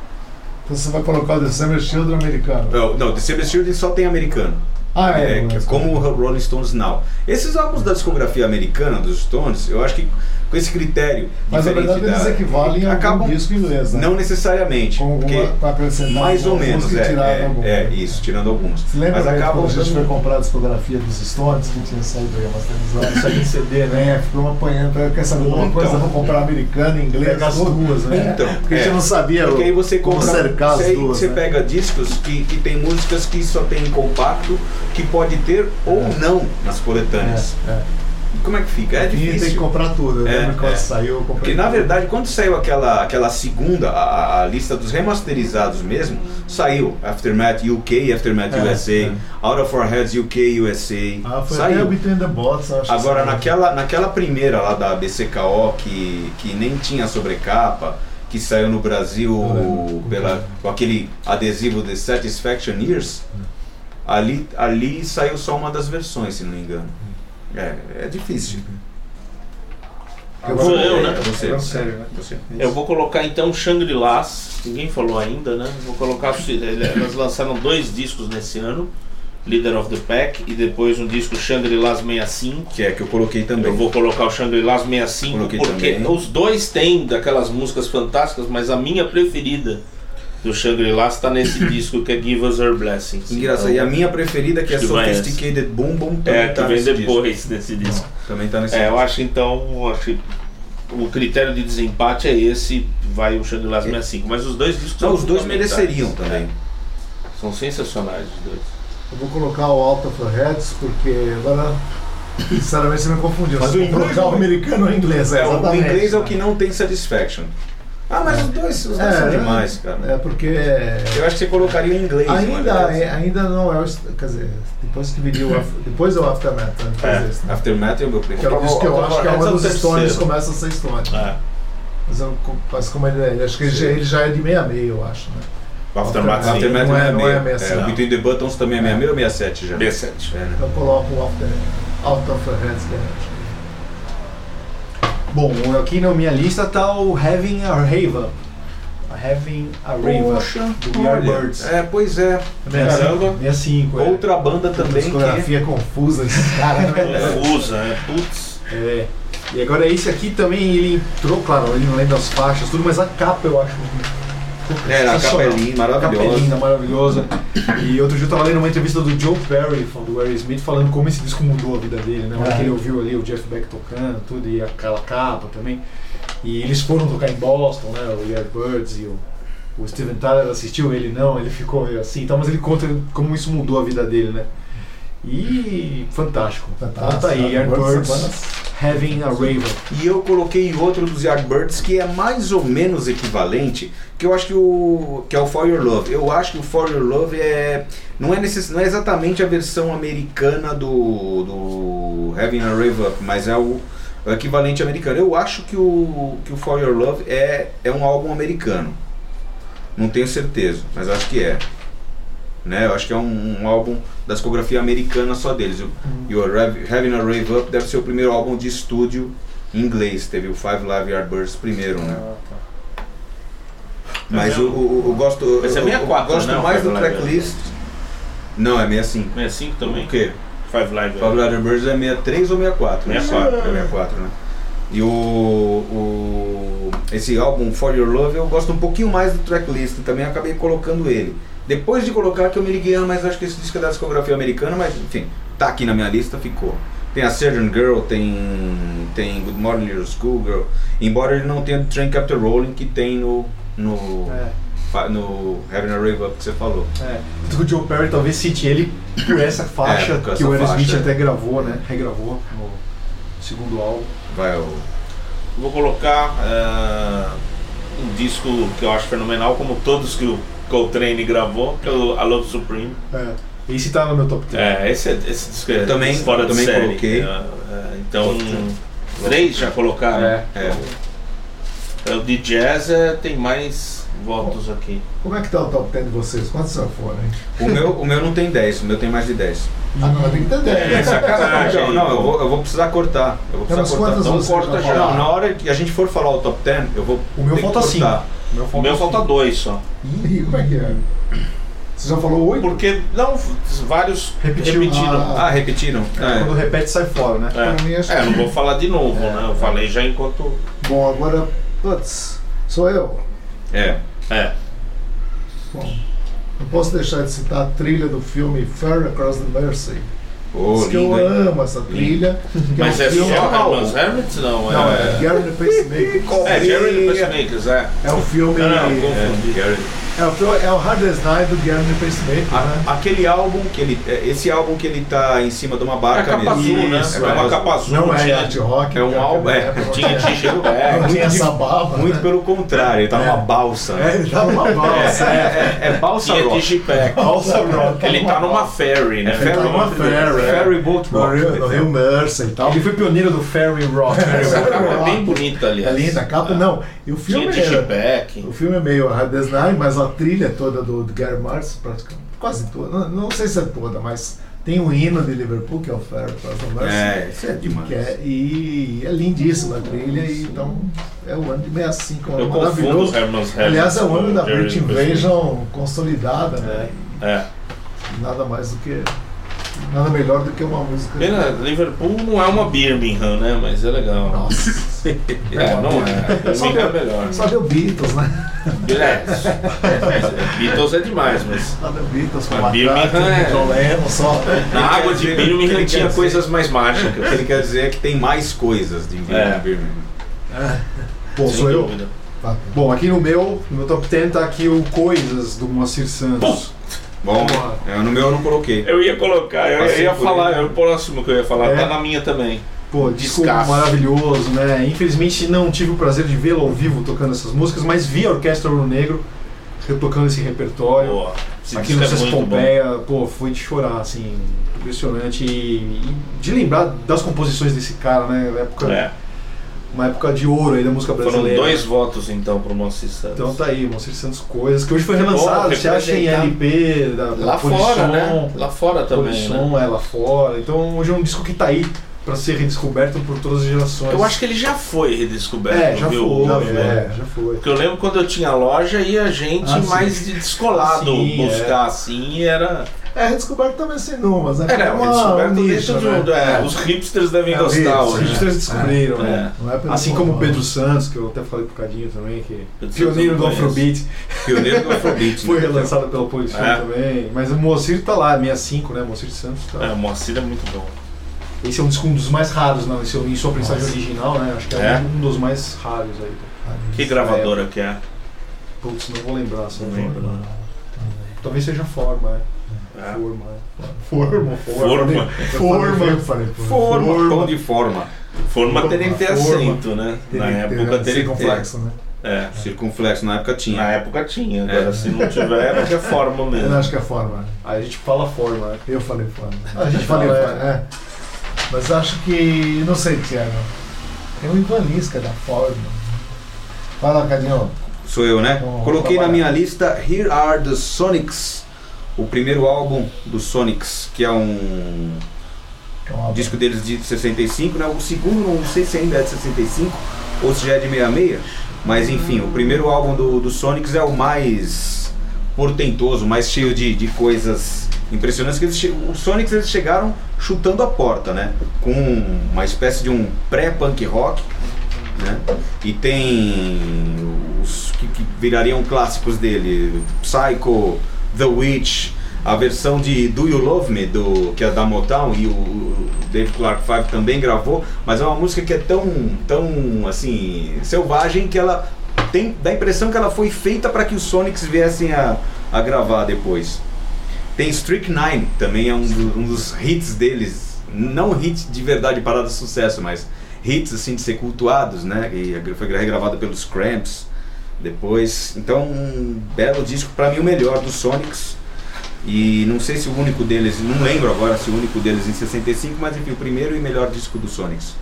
Então você vai colocar o December Children americano. Não, não December's Children só tem americano. Ah, é. É, mas- como o Rolling Stones Now. Esses álbuns da discografia americana dos Stones, eu acho que com esse critério Mas na verdade eles da- equivalem a acabam algum disco inglês, né? não necessariamente, Com porque alguma, acrescentar mais ou alguma menos é, é, alguma. é, isso, tirando alguns. Você lembra Mas acabam quando a gente foi comprar a discografia dos Stones, que tinha saído aí umas televisões? Só de CD, né? né? Ficou apanhando, quer saber de uma coisa, Então. vou comprar americana, inglês, Pega as duas, né? Então, Porque a gente é. não sabia Porque aí você como compra, cercar as duas, você né? pega discos que, que tem músicas que só tem em compacto, que pode ter ou não nas coletâneas. É, é. Como é que fica? É E tem que difícil. comprar tudo. É, lembro quando é. saiu, eu comprei Porque na verdade, quando saiu aquela, aquela segunda, a, a lista dos remasterizados mesmo, saiu Aftermath UK, Aftermath É, USA, é. Out of Our Heads UK, USA. Ah, foi até saiu. o Between the Bots, acho que Agora, saiu. naquela, naquela primeira lá da BCKO, que, que nem tinha sobrecapa, que saiu no Brasil pela, com aquele adesivo de Satisfaction Years, ali, ali saiu só uma das versões, se não me engano. É, é difícil. Eu Sou vou- eu, né? Você. Agora sério, né? Você. Eu vou colocar então Shangri-Las, ninguém falou ainda, né? Vou colocar. Elas lançaram dois discos nesse ano: Leader of the Pack e depois um disco Shangri-Las 65. Que é que eu coloquei também. Eu vou colocar o Shangri-Las 65 Coloquei porque também. os dois têm daquelas músicas fantásticas, mas a minha preferida do Shangri-Las está nesse disco que é Give Us Our Blessings. Engraçado. E a minha preferida, que é Acho que Sophisticated Boom Boom, também É, que tá vem nesse depois disco. desse disco. Também tá nesse É, eu disco. acho então, eu acho que o critério de desempate é esse, vai o Shangri-Las 65. Mas os dois discos Não, são os dois mereceriam também. É, são sensacionais os dois. Eu vou colocar o of the Heads, porque agora, sinceramente, você me confundiu. Mas o inglês é o o- americano ou o inglês? É, o exatamente. inglês é o que não tem Satisfaction. Ah, mas os dois, os dois são demais, cara. É porque. Eu acho que você colocaria em inglês. Ainda, mas- é- ainda não é o. Quer dizer, depois que viria o. Depois é o Aftermath, né? É, né? Aftermath é o meu Que é disco que eu acho que é uma é das histórias terceiro. começa essa história. É. Mas, eu, mas como ele, ele- acho que ele já, ele já é de 66, eu acho, né? O Aftermath, sim. Aftermath Não é- é, não é 66. 67. É, o Between the Buttons também é 66 ou 67 já? 67. É, né? Então eu coloco o After, Out of the Heads, é. que- Bom, aqui na minha lista tá o Having a Rave Up. Having a Rave Poxa, do Yardbirds. olha. É, pois é. Caramba. 65, é. Outra banda também que... Discografia confusa esse cara, né? Confusa, é. Putz. É. E agora esse aqui também, ele entrou, claro, ele não lembra as faixas, tudo, mas a capa eu acho É, a capa sensacional. linda, A capa é maravilhosa. linda, maravilhosa. E outro dia eu tava lendo uma entrevista do Joe Perry, do Aerosmith, falando como esse disco mudou a vida dele, né? Na hora É. ele ouviu ali o Jeff Beck tocando, tudo, e aquela capa também. E eles foram tocar em Boston, né? O Yardbirds e o, o Steven Tyler assistiu, ele não, ele ficou assim, então, mas ele conta como isso mudou a vida dele, né? E fantástico. Fantástico. Conta aí, Yardbirds, Having a Raven. E eu coloquei outro dos Yardbirds que é mais ou menos equivalente, que eu acho que o que é o For Your Love. Eu acho que o For Your Love é não é necess, não é exatamente a versão americana do do Having a Rave Up, mas é o, o equivalente americano. Eu acho que o que o For Your Love é é um álbum americano. Não tenho certeza, mas acho que é. Né? Eu acho que é um, um álbum da discografia americana só deles. O Your Rav- Having a Rave Up deve ser o primeiro álbum de estúdio em inglês. Teve o Five Live Yardbirds primeiro, né? Mas É eu, eu, eu gosto, Mas é eu, 64, eu gosto né, o mais do tracklist. Não, é 65. 65 também? O quê? Five Live. Five Live Yardbirds é 63 ou 64? 64. É 64, né? E o, o esse álbum For Your Love eu gosto um pouquinho mais do tracklist, também acabei colocando ele. Depois de colocar que eu me liguei, ah, mas acho que esse disco é da discografia americana, mas enfim, tá aqui na minha lista, ficou. Tem a Surgeon Girl, tem, tem Good Morning Little Schoolgirl, embora ele não tenha Train Kept Rolling que tem no, no, É, no Having a Rave Up que você falou. é. O Joe Perry talvez cite ele por essa faixa É, por que o Aerosmith faixa, até gravou, né? Regravou no segundo álbum. Vai o. Vou colocar eh, um disco que eu acho fenomenal, como todos que o Coltrane gravou, que é o I Love Supreme. É. Esse tá no meu top 3. É, esse, esse disco é também, fora também série. coloquei. É, é então, um, três já colocaram. É. é. Então, de jazz é, tem mais votos Bom, aqui. Como é que tá o top 10 de vocês? Quantos são fora, hein? O meu, o meu não tem 10, o meu tem mais de 10. Ah, não, tem que ter 10. Sacanagem. Não, eu, vou, precisar cortar. Eu vou precisar cortar. Então corta já. Não, na hora que a gente for falar o top 10, eu vou. O meu falta 5. Meu o meu falta dois só. Ih, como é que é? Você já falou oito? Porque, não, vários repetiram. Ah, ah repetiram. É. é. Quando repete, sai fora, né? É, é não vou falar de novo, é, né? Eu falei já enquanto. Bom, agora, putz, sou eu. É, é. Bom, não posso deixar de citar a trilha do filme Far Across the Mercy Diz que eu amo essa trilha. que Mas um é filme- só Herman's Hermits? Não, Não, é. é Gary the Pacemaker. É, Jerry the Pacemakers, é. É o filme. Não, não, é, confundi. Gary. É o é o Hardest Night do Gary the Pacemaker, né? Aquele álbum que ele. é, Esse álbum que ele tá em cima de uma É barca capa mesmo. azul, né? Isso, É uma é. capa azul. Não é tinha- art rock. É um álbum, é. época Tinha t-shirt Não back. tinha essa baba. Muito né? pelo contrário, ele tá numa balsa. É, ele tá numa balsa. É, é, é, é balsa Tinha rock. digipack. Balsa rock. Ele tá numa ferry, né? Ele tá numa ferry. Ferry Boat Rock. Rio, no Rio Mercy e tal. Ele foi pioneiro do Fairy Rock. né? É, é bem bonita ali. É linda a capa, não. E o filme Tinha é, o filme é meio Hard Day's Night, mas a trilha toda do, do Gary praticamente, quase toda, não, não sei se é toda, mas tem um hino de Liverpool, que é o Fair the Mercy. É, isso é demais. que é- e é lindíssima a trilha, e então é o ano de 65, é Eu confundo maravilhoso. Herman's. Aliás, é o ano da British. Invasion consolidada, né? É. Nada mais do que. Nada melhor do que uma música. Pena, Liverpool não é uma Birmingham, né? Mas é legal. Nossa. É, não é. Só Birmingham é deu, melhor. só deu Beatles, né? É. Beatles é demais, mas. Só deu Beatles com Mas McCartney, Birmingham é- John Lennon, só. Na água de Birmingham tinha dizer- coisas mais O mágicas. que ele quer dizer é que tem mais coisas de É. Birmingham. Bom, Sem sou eu. Tá. Bom, aqui no meu, no meu top 10 tá aqui o Coisas do Moacir Santos. Bom, é, no meu eu não coloquei. Eu ia colocar, eu Passei ia falar, ele. é o próximo que eu ia falar, É. tá na minha também. Pô, disco Descasso. maravilhoso, né? Infelizmente não tive o prazer de vê-lo ao vivo tocando essas músicas, mas vi a Orquestra Ouro Negro tocando esse repertório. Pô, esse Aqui no disco é bom. Pompeia, pô, foi de chorar, assim, impressionante. E, e de lembrar das composições desse cara, né? Na Época, É. Uma época de ouro aí da música Foram brasileira. dois votos então pro Moacir Santos. Então tá aí, Moacir Santos Coisas, que hoje foi relançado, você acha em. LP, da, da Lá Polisson, fora, né? Lá fora também, né? Polisson, é, lá fora. Então hoje é um disco que tá aí pra ser redescoberto por todas as gerações. Eu acho que ele já foi redescoberto, É, já viu? foi, Já é, já foi. Porque eu lembro quando eu tinha loja e a gente Ah, sim. mais de descolado Sim, buscar assim e era. É, redescoberto também sem numas, né? Era É uma- redescoberto um nicho, dentro né? de um. é, Os hipsters devem É, gostar os Os hoje. hipsters descobriram, É. né? Não é Assim como o. Pedro Santos, que eu até falei pro Cadinho também, que pioneiro do. Afrobeat, Pioneiro do Afrobeat. foi né? relançado pela Polisson É. também. Mas o Moacir tá lá, 65, né? Moacir Santos tá. É, o Moacir é muito bom. Esse é um um dos mais raros, não, esse é em sua prensagem original, né? Acho que é, É? um dos mais raros aí. Que gravadora que é? Putz, não vou lembrar, se não Não lembro. lembro. Talvez seja forma, é. Forma. Forma, Forma. Forma. Eu falei, pô, Forma, pão de forma. Forma teria que ter Forma. acento, né? Teria Na época teria que ter. circunflexo, né? É. Circunflexo na época tinha. Na época tinha, agora É. se não tiver, acho que é forma Eu mesmo. acho que é forma. Aí a gente fala forma, né? Eu falei forma. A gente Falei, fala, é, é. Mas acho que. Não sei, Tiago. Tem o Ivan Lisca da forma. Fala, Cadinho. Sou eu, né? Vamos Coloquei na minha lista Here Are the Sonics, o primeiro álbum do Sonics, que é um é uma- disco deles de 65, né? O segundo não sei se ainda é de 65 ou se já é de 66, mas enfim, o primeiro álbum do, do Sonics é o mais portentoso, mais cheio de, de coisas impressionantes. Que eles, os Sonics eles chegaram chutando a porta, né? Com uma espécie de um pré-punk rock, né? E tem os que, que virariam clássicos dele, Psycho, The Witch, a versão de Do You Love Me, do, que é da Motown, e o, Dave Clark Five também gravou, mas é uma música que é tão, tão assim, selvagem que ela tem, dá a impressão que ela foi feita para que os Sonics viessem a, a gravar depois. Tem Strychnine, também é um, do- um dos hits deles, não hit de verdade parada de sucesso, mas hits assim de ser cultuados, né? E foi regravado pelos Cramps depois. Então, um belo disco, para mim o melhor dos Sonics. E não sei se o único deles, não lembro agora se o único deles em 65, mas enfim, o primeiro e melhor disco dos Sonics.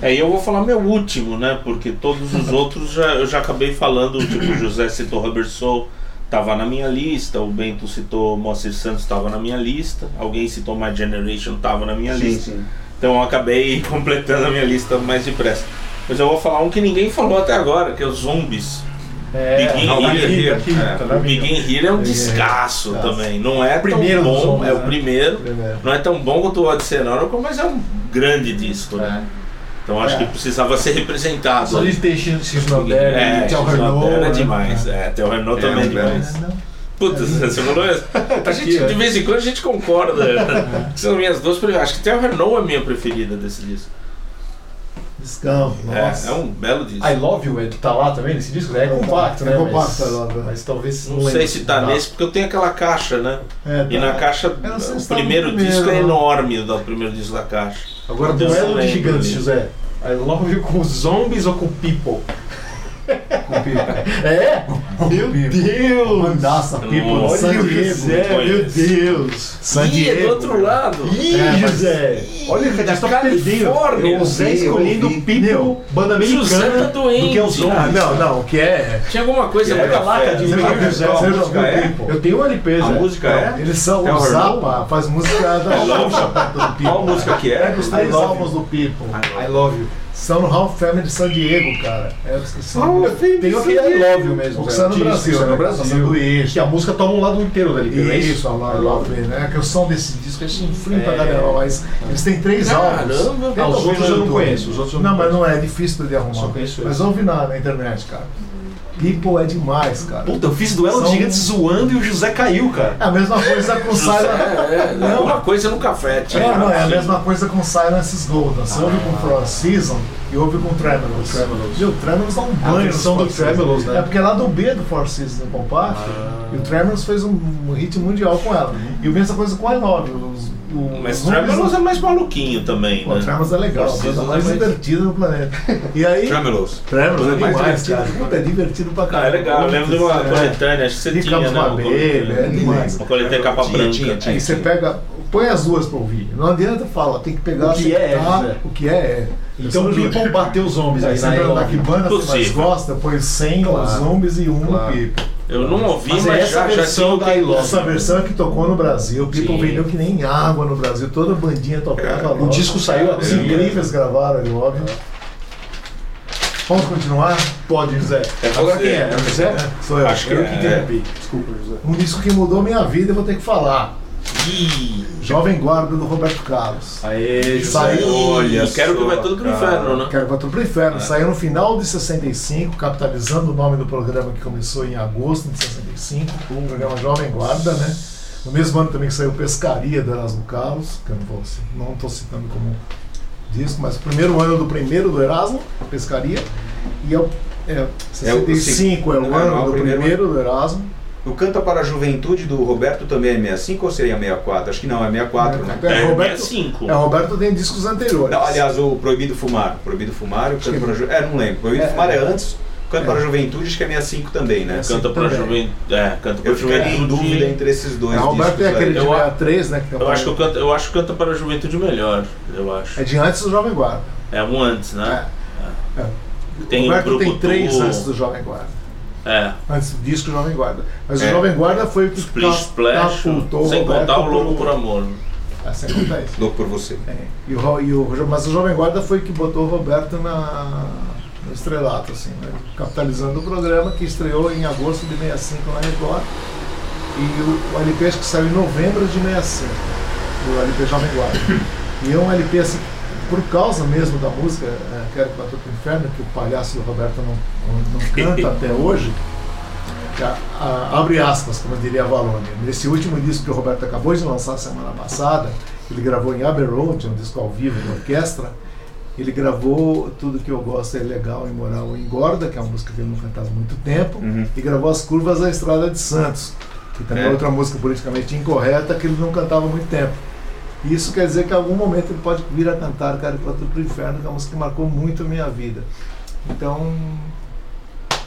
É, e eu vou falar meu último, né? Porque todos os outros já, eu já acabei falando, tipo, o José citou Rubber Soul, tava na minha lista, o Bento citou Moacir Santos, tava na minha lista, alguém citou My Generation, tava na minha lista. Então eu acabei completando a minha lista mais depressa. Mas eu vou falar um que ninguém falou até agora, que é os Zombies. É, Begin tá Here. aqui, tá aqui, É, tá na O minha. Begin Here é um Begin descasso Here. também. Não é Primeiro tão bom, é o né? primeiro. Primeiro. Não é tão bom quanto o Odyssey Oracle, mas é um grande disco, né? Então acho É. que precisava ser representado. Só de ter X no É, No, Notera é demais. É, No É, também é demais. Putz, você falou isso? A gente, de é. vez em quando a gente concorda. São minhas duas preferidas. Acho que Her No é a minha preferida desse disco. Discão, nossa. É, é um belo disco. I Love You, é, tá lá também nesse disco? É compacto, né? É compacto, mas, I Love You. mas talvez Não, lembro sei se tá Tá. nesse, porque eu tenho aquela caixa, né? É, E tá. na caixa, Eu não sei se o tá primeiro, primeiro, disco é não. enorme, o do primeiro disco da caixa. Agora, Então, duelo de gigantes. José. I Love You com zombies ou com people? Com pipa. É? Meu Deus! Mandaça, Pipa, San Olha o Diego. José, meu. Deus! San Ih, é Diego. do outro lado. Ih, É, José! Olha que a gente tá perdendo. O José escolhendo Meu, banda José americana, tá doente. do que os zombies. Ah, não, não, o que é. Tinha alguma coisa É, café. Caraca, de José. é? Eu tenho um LP, A música é? Eles são Tell o Her Zappa, faz música da Xuxa. Qual música que é? Os três álbuns do People. I Love You. São no Hall Family de San Diego, cara. É, são, Tem aquele I Love You mesmo. O que saiu no Brasil, saiu né? no Brasil. Sanduíche. Que a música toma um lado inteiro da LP, não é Isso, a I Love Me, né? Que o som desse disco é chinfrim pra É. caramba, mas eles têm três Caramba. álbuns. Ah, Tenta os outros eu não conheço, os outros eu não Não, mas não é difícil de arrumar. Só conheço Mas ouve na, na internet, cara. People é demais, cara. Puta, eu fiz duelo São- de gigantes zoando e o José caiu, cara. É a mesma coisa com Silent... É, é, alguma coisa no café. Tinha É, não, é a mesma coisa com Silence's Golden. Você ouve com Frost Season e ouve com Tremulous. Tremulous. Viu, Tremulous dá um A banho versão nos do. Tremulous, né? É porque é lá do B do Four Seasons no compacto. E o Tremulous fez um, hit mundial com ela. E a mesma coisa com a I9. Os, o, Mas os números- Tremulous é mais maluquinho também, Pô, né? Tremulous é legal, a mais é mais- divertida do planeta. E aí, Tremulous. Tremulous é É mais demais, cara. divertido. Puta, é divertido pra Ah, caramba. é legal. Eu lembro de uma É. coletânea, acho que você tinha, né? Coletânea. é demais. Uma coletânea capa branca. Aí você pega, põe as duas pra ouvir. Não adianta falar, tem que pegar O que é, o que é, é. Então o People bateu os zombies aí você I perguntar Love que You. banda você mais gosta, põe 100 Claro. zombies e um Claro. People. Eu não ouvi, Mas mas, é essa já, já versão tinha da I Love Essa versão é que tocou no Brasil, o People Sim. vendeu que nem água no Brasil, toda bandinha tocava O logo. disco saiu Os assim, incríveis gravaram, é óbvio. Vamos continuar? Pode, José. É Agora quem é? É o José? Sou eu. Acho que Eu é. que interrompi. Desculpa, José. Um disco que mudou minha vida, eu vou ter que falar. Ih, Jovem Guarda do Roberto Carlos. Aê, José. Saiu. olha, quero que vai tudo pro cara. inferno, né? Quero Quatro pro Inferno. Saiu no final de 65, capitalizando o nome do programa que começou em agosto de 65, o programa Jovem Guarda, né? No mesmo ano também que saiu Pescaria do Erasmo Carlos, que eu não vou não estou citando como disco, mas o primeiro ano do primeiro do Erasmo, Pescaria, e é o, é, 65 é o, não, ano não, do o primeiro primeiro, do Erasmo, O Canta para a Juventude do Roberto também é 65 ou seria 64? Acho que não, é 64, né? É, É, Roberto, 65. é, Roberto tem discos anteriores. Não, aliás, o Proibido Fumar. Proibido Fumar e o Canta para a Juventude. É, não lembro. Proibido É, Fumar é é. antes. O Canta para a Juventude acho que é 65 também, né? É, Canta pra também. juventude. É, canta pra Eu ficaria em juventude. dúvida entre esses dois É, Roberto discos é aquele de Eu- 63, né? Que tem Eu acho que eu canto, eu acho que canta para a juventude melhor, eu acho. É de antes do Jovem Guarda. É um antes, né? É. Tem o o Roberto tem três antes do Jovem Guarda. É. Antes do disco Jovem Guarda. Mas É. o Jovem Guarda foi o que Splish Splash, catapultou sem Roberto contar o Louco pro- por Amor. É, sem contar isso. Louco por você. É. E o, e o- mas o Jovem Guarda foi que botou o Roberto na, no estrelato, assim, né? capitalizando o programa que estreou em agosto de 65 na Record. E o, o LP acho que saiu em novembro de 65, o LP Jovem Guarda. E é um LP assim, por causa mesmo da música, é, Quero que Bater pro Inferno, que o palhaço do Roberto não, não, canta até hoje. que a- a- abre aspas, como diria a Valônia. Nesse último disco que o Roberto acabou de lançar semana passada, ele gravou em Abbey Road, um disco ao vivo de orquestra. Ele gravou Tudo Que Eu Gosto é Legal, Imoral e Engorda, que é uma música que ele não cantava há muito tempo, Uhum. e gravou As Curvas da Estrada de Santos, que também é É. outra música politicamente incorreta que ele não cantava há muito tempo. Isso quer dizer que em algum momento ele pode vir a cantar Cara Tudo pro Inferno, que é uma música que marcou muito a minha vida. Então,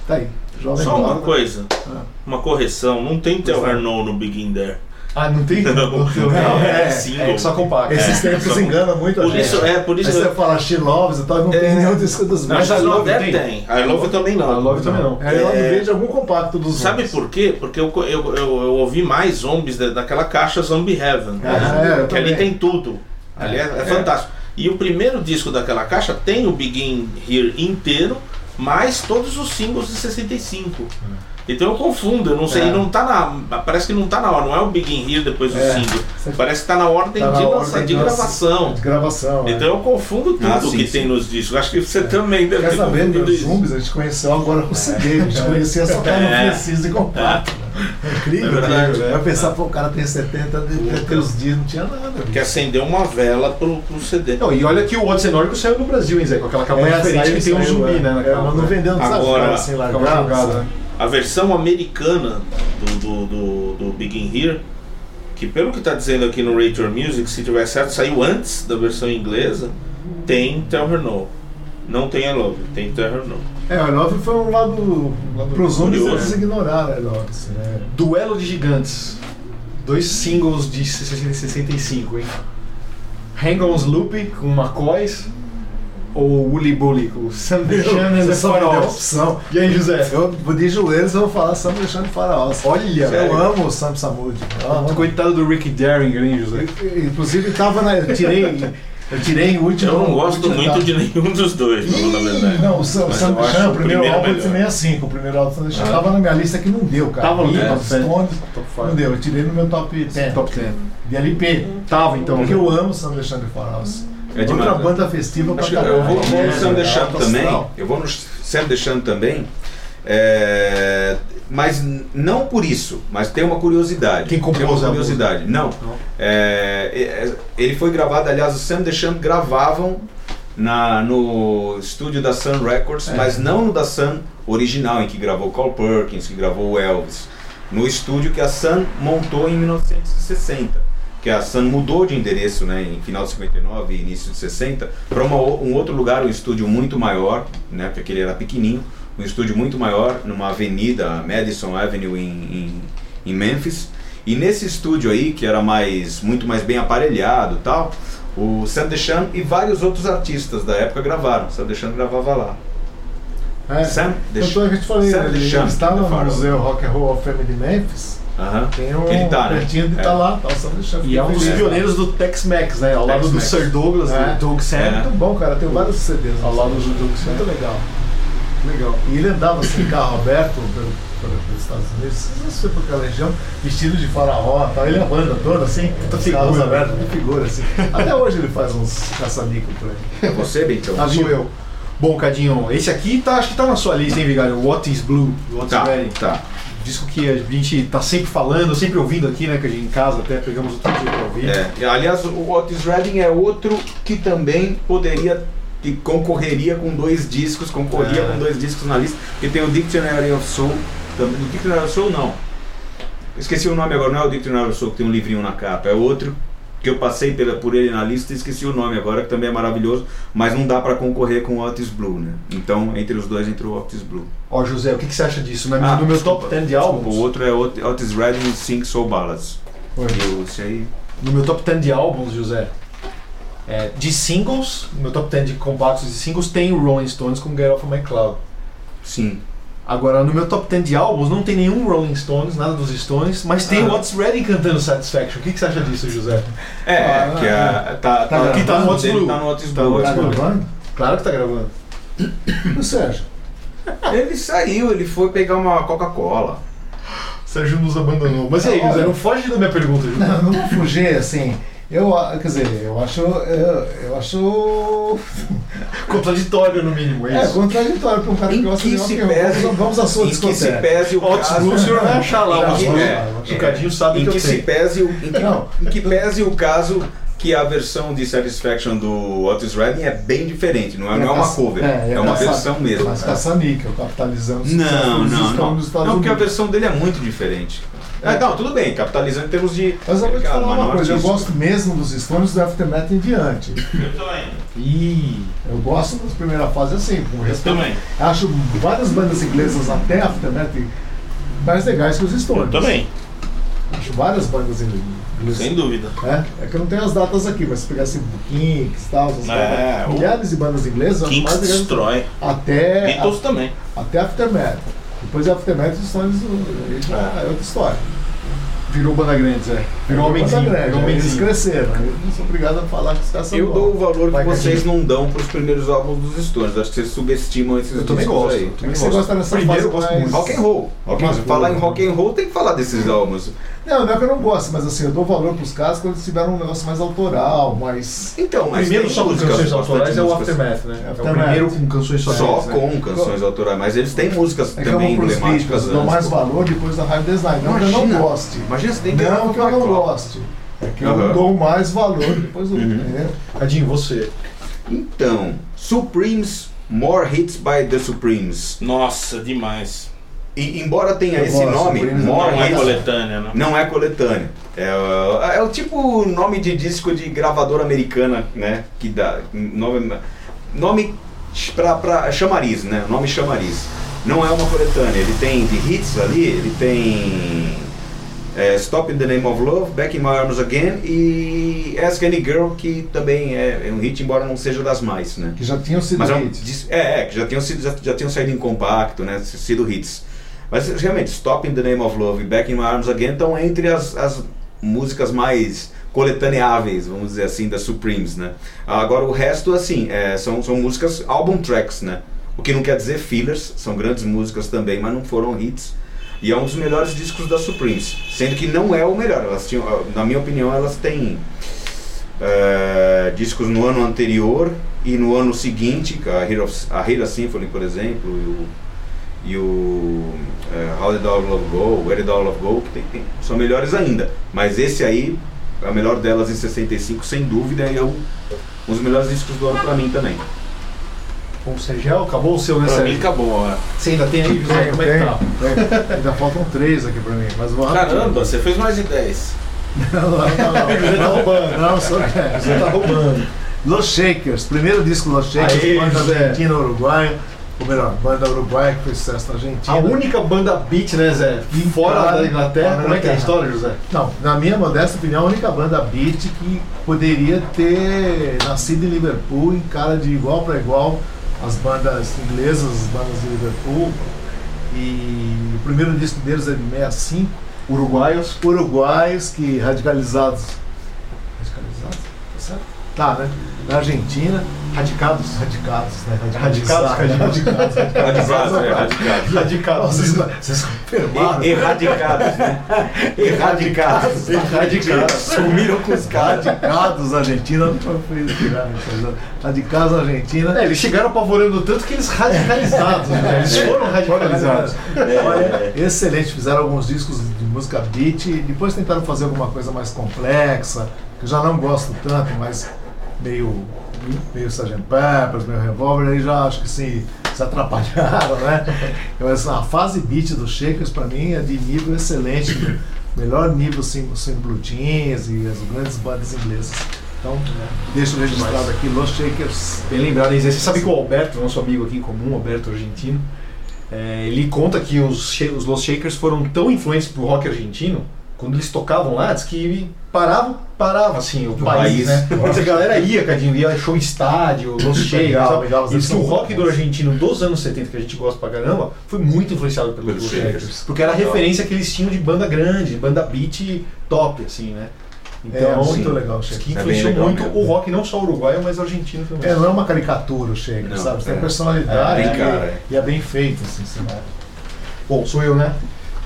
tá aí. Jovem Só uma Guarda. coisa, Ah. uma correção. Não tem Pois é. Her No no Begin There. Ah, não tem? Não, Não, é, single. é só compacto. Esses É, tempos só- enganam muito a Por gente. isso, é, por isso. Aí você fala She Loves e tal, não tem É. nenhum disco dos Mas a Love Love tem. I Love também não. A Love também não. É, ela É. vende algum compacto dos Sabe por quê? Porque eu, eu, eu, eu ouvi mais zombies da- daquela caixa Zombie Heaven. Ah, é, que ali tem tudo. Ali é, é fantástico. E o primeiro disco daquela caixa tem o Begin Here inteiro, mais todos os singles de 65. Então eu confundo, eu não sei, É. não tá na. Parece que não tá na hora, não é o Begin Here depois do É. single. Parece que tá na ordem Tá na de, ordem lança- de gravação. De gravação. é. Então eu confundo tudo Ah, sim, que sim. tem nos discos. Acho que você também deve Quer ter saber, confundido meus isso. zumbis a gente conheceu agora com CD, a gente conhecia só É. não precisa de compacto. né? É incrível, É verdade, né? né? Eu pensar, pô, o cara tem 70, deve ter os dias, não tinha nada. Que bicho. acendeu uma vela pro, pro CD. Não, e olha que o Odyssey Nórdico saiu no Brasil, hein, Zé? Com aquela campanha É, diferente que tem um zumbi, é. né? É, mas não né? vendeu, não sabe, Agora, cara, assim, Ficava né? A versão americana do, do, do, do Begin Here, que pelo que está dizendo aqui no Rate Your Music, se tiver certo, saiu antes da versão inglesa, tem Tell Her No. Não tem I Love, tem Tell Her No. É, o Love foi um lado. Pros zumbis curioso. eles ignoraram a Love. Assim, né? Duelo de Gigantes. Dois singles de 65, hein? Hang On's Loop com McCoys ou Woolly Bully com Sam Shannon and the Pharaohs. opção. E aí, José? Eu de joelhos eu vou falar Sam Alexandre Faraós. Olha, eu velho. amo o Sam Samud. Amo. Coitado do Rick Derringer, hein, José? Inclusive tava na. Eu tirei. Eu tirei o último. Eu não gosto muito da- de nenhum dos dois, pra falar a verdade. Não, o Sam, Sam Chan, o o primeiro, álbum de melhor. 65, o primeiro álbum de 65, Ah. tava na minha lista que não deu, cara. Tava no Beatles, top 10. Stones, Top não deu, eu tirei no meu top 10. Top 10. De LP. Tava, então. Porque eu amo Sam Alexandre Faraós. É demais, Outra né? banda festiva pra que eu vou, vou no É, Sam alto também. Eu vou no Sam deixando também. é, mas não por isso, mas tem uma curiosidade. Quem compôs tem uma curiosidade. Não. É, é, é, ele foi gravado, aliás, o Sam deixando gravavam na, no estúdio da Sun Records, É. mas não no da Sun original, em que gravou Carl Perkins, que gravou o Elvis. No estúdio que a Sun montou em 1960. Que a Sun mudou de endereço né, em final de 59 e início de 60 para um outro lugar, um estúdio muito maior, né, porque ele era pequenininho, um estúdio muito maior, numa avenida, Madison Avenue em, em, em Memphis. E nesse estúdio aí, que era mais muito mais bem aparelhado tal, o Sam Deschamps e vários outros artistas da época gravaram. O Sam Deschamps gravava lá. É. Sam é que eu te falei, Sam né, ele Deschamps, está no. Museu Rock and Roll of Fame de Memphis. Aham. Tem um Ele tá, né? pertinho de É. tá lá, tá o. E é um dos pioneiros do Tex-Mex, né? Ao lado do. Sir Douglas, É. do Doug Sam. É. Muito bom, cara. Tem vários CDs. Ao lado do Doug Sam. Muito legal. Legal. E ele andava assim, carro aberto pelo- pelo- pelos Estados Unidos, não sei por aquela região, vestido de faraó, tal. ele e a banda toda assim, figura, carros né? abertos, de figura assim. Até hoje ele faz uns caça-nico por aí. É você, Bentão? Ah, sou eu. Bom, Cadinho, esse aqui tá, acho que tá na sua lista, hein, Vigário? What is Blue, What's Tá, Ready. tá. Disco que a gente tá sempre falando, sempre ouvindo aqui, né? Que a gente em casa até pegamos outro dia pra ouvir. É, e, aliás, o Otis Redding é outro que também poderia que concorreria com dois discos, concorria É. com dois discos na lista, porque tem o Dictionary of Soul, também, o Dictionary of Soul não. Esqueci o nome agora, não é o Dictionary of Soul que tem um livrinho na capa, é outro que eu passei pela, por ele na lista e esqueci o nome agora, que também é maravilhoso, mas não dá pra concorrer com o Otis Blue, né? Então, entre os dois, entre o Otis Blue. Ó, José, o que, que você acha disso? Na, Ah, no meu desculpa, top 10 de desculpa, álbuns. O outro é Ot- Otis Redding Sing Soul Ballads. Oi. E esse aí... No meu top 10 de álbuns, José, é, de singles, no meu top 10 de compactos de singles tem o Rolling Stones com Get Off My Cloud. Sim. Agora, no meu top 10 de álbuns não tem nenhum Rolling Stones, nada dos Stones, mas tem Ah. o Otis Redding cantando Satisfaction. O que, que você acha disso, José? É, Ah, que a, tá, tá aqui tá no gravando? Otis Blue. Tá no Otis Tá Blue. Tá gravando? Claro que tá gravando. O Sérgio? Ele saiu, ele foi pegar uma Coca-Cola. Sérgio nos abandonou. Mas e aí. José, não foge da minha pergunta, José. Não, não vou fugir, assim. Eu, a- quer dizer, eu acho. Eu, eu acho. Contraditório, no mínimo, é É isso. contraditório para um cara que Em gosta que de rock se roll. pese, Vamos- Vamos à sua em que se discoteca. pese o O Otis caso... O senhor vai achar lá o Otis É, Blue. é, O Chucadinho sabe em que que eu se pese o, em, que, Não. em que pese o caso que a versão de Satisfaction do Otis Redding é bem diferente, não é, não é uma cover, é, é uma caça- versão mesmo. Mas caça-níquel, capitalizando Não, não, não. Não, porque a versão dele é muito diferente. É, não, tudo bem, capitalizando em termos de. Mas eu vou te falar uma coisa, eu gosto mesmo dos Stones do Aftermath em diante. Eu também. Ih, Eu gosto das primeiras fases assim, com Eu respeito. também. Acho várias bandas inglesas até Aftermath mais legais que os Stones. Eu também. Acho várias bandas inglesas. Sem dúvida. É, é que eu não tenho as datas aqui, mas se pegar assim, Kinks e tal, essas É, o- milhares de bandas inglesas, eu acho mais legais destrói. até, Beatles também. até Aftermath. Depois de Aftermath, os Stones já é outra história. Virou banda grande, Zé. Virou homenzinho. Banda grande, Virou aí eles cresceram. Eu não sou obrigado a falar que os caras são Eu dou o valor que vocês não dão pros primeiros álbuns dos Stones. Acho que vocês subestimam esses Eu também discos gosto. aí. eu É também você gosto. gosta dessa Primeiro eu fase gosto mais- muito. Rock and roll. Rock and. Falar em rock and roll tem que falar desses álbuns. Não, não é que eu não gosto, mas assim, eu dou valor pros caras quando eles tiveram um negócio mais autoral, mais. Então, O mas primeiro só com músicas, canções autorais é o músicas. Aftermath, né? É o Aftermath. primeiro com canções Só sonoras, né? com canções autorais, mas eles têm músicas É que eu também emblemáticas dou antes. mais valor depois da Hard Design. Não que eu não goste. Imagina tem que Não que eu não goste. É que eu dou mais valor depois do. Uhum. entendeu? Cadinho, você. Então, Supremes, More Hits by the Supremes. Nossa, demais. E embora tenha Eu esse gosto, nome, Supremes More Não é Hits, coletânea, não. não é coletânea. É, o- é o tipo nome de disco de gravadora americana, né? Que dá nome, nome pra, pra chamariz, né? Nome chamariz. Não é uma coletânea. Ele tem de hits ali, ele tem é, Stop in the Name of Love, Back in My Arms Again e Ask Any Girl, que também é, é um hit, embora não seja das mais, né? Que já tinham sido Mas é, um hits. é, é, que já tinham, sido, já, já tinham saído em compacto, né? Sido hits. Mas realmente, Stop in the Name of Love e Back in My Arms Again estão entre as, as músicas mais coletâneáveis, vamos dizer assim, da Supremes, né? Agora o resto, assim, é, são, são músicas album tracks, né? O que não quer dizer fillers, são grandes músicas também, mas não foram hits. E é um dos melhores discos da Supremes, sendo que não é o melhor. Elas tinham, na minha opinião, elas têm é, discos no ano anterior e no ano seguinte, a Hero, a Symphony, por exemplo, e o, e o é, How Did All Love Go, Where Did All Love Go, que tem- tem- são melhores ainda. Mas esse aí, a melhor delas em 65, sem dúvida, é um, dos melhores discos do ano pra mim também. Com o Sergel, acabou o seu, né, Pra mim Sérgio? acabou, ó. Você ainda tem aí, José? Como é que tá? Tem. Ainda faltam três aqui pra mim, mas vou. Caramba, você fez mais de 10. Não, não, não. Você tá roubando. Não, sou é, Você tá roubando. Los Shakers, primeiro disco Los Shakers, Aê, banda José. argentina uruguaia, ou melhor, banda uruguaia que fez sucesso na Argentina. A única banda beat, né, Zé? Fora Fora da Inglaterra. Como é que é a Inglaterra. história, José? Não, na minha modesta opinião, a única banda beat que poderia ter nascido em Liverpool em cara de igual para igual as bandas inglesas, as bandas de Liverpool. E o primeiro disco deles é de 65, Uruguaios. uruguaios que radicalizados. Radicalizados? Tá certo? Tá, né? Na Argentina, Radicados. radicados, né? Radicados, radicados. Radicados, é, radicados. Radicados. Vocês, vocês confirmaram? Erradicados, né? Erradicados. Radicados. Sumiram com os caras. Radicados Argentina, não foi inspirado, Radicados Argentina. É, eles chegaram apavorando tanto que eles radicalizados, né? Eles foram radicalizados. Olha, excelente, fizeram alguns discos de música beat e depois tentaram fazer alguma coisa mais complexa, que eu já não gosto tanto, mas meio, meio Sgt. Peppers, meio Revolver, aí já acho que sim, se atrapalharam, né? Mas a fase beat dos Shakers, pra mim, é de nível excelente. melhor nível sem, sem blue jeans e as grandes bandas inglesas. Então, deixa registrado aqui, Los Shakers. Bem lembrado? Você sabe que o Alberto, nosso amigo aqui em comum, Alberto argentino, é, ele conta que os, os Los Shakers foram tão influentes pro rock argentino, quando eles tocavam lá, diz que parava, parava assim, o país, país. né? Mas a galera ia, Cadinho, ia show estádio, Los. Legal, legal, E diz que o rock do argentino dos anos 70, que a gente gosta pra caramba, foi muito influenciado pelos Pelos Los. Porque era a Legal. referência que eles tinham de banda grande, banda beat top, assim, né? é muito sim, legal, Diz Shakers. que É influenciou legal muito mesmo. o rock, não só uruguaio, mas argentino também. É, não é uma caricatura o Não, sabe? Você tem é. personalidade É, tem e- cara, é. e é bem feito, assim, não- Bom, sou eu, né?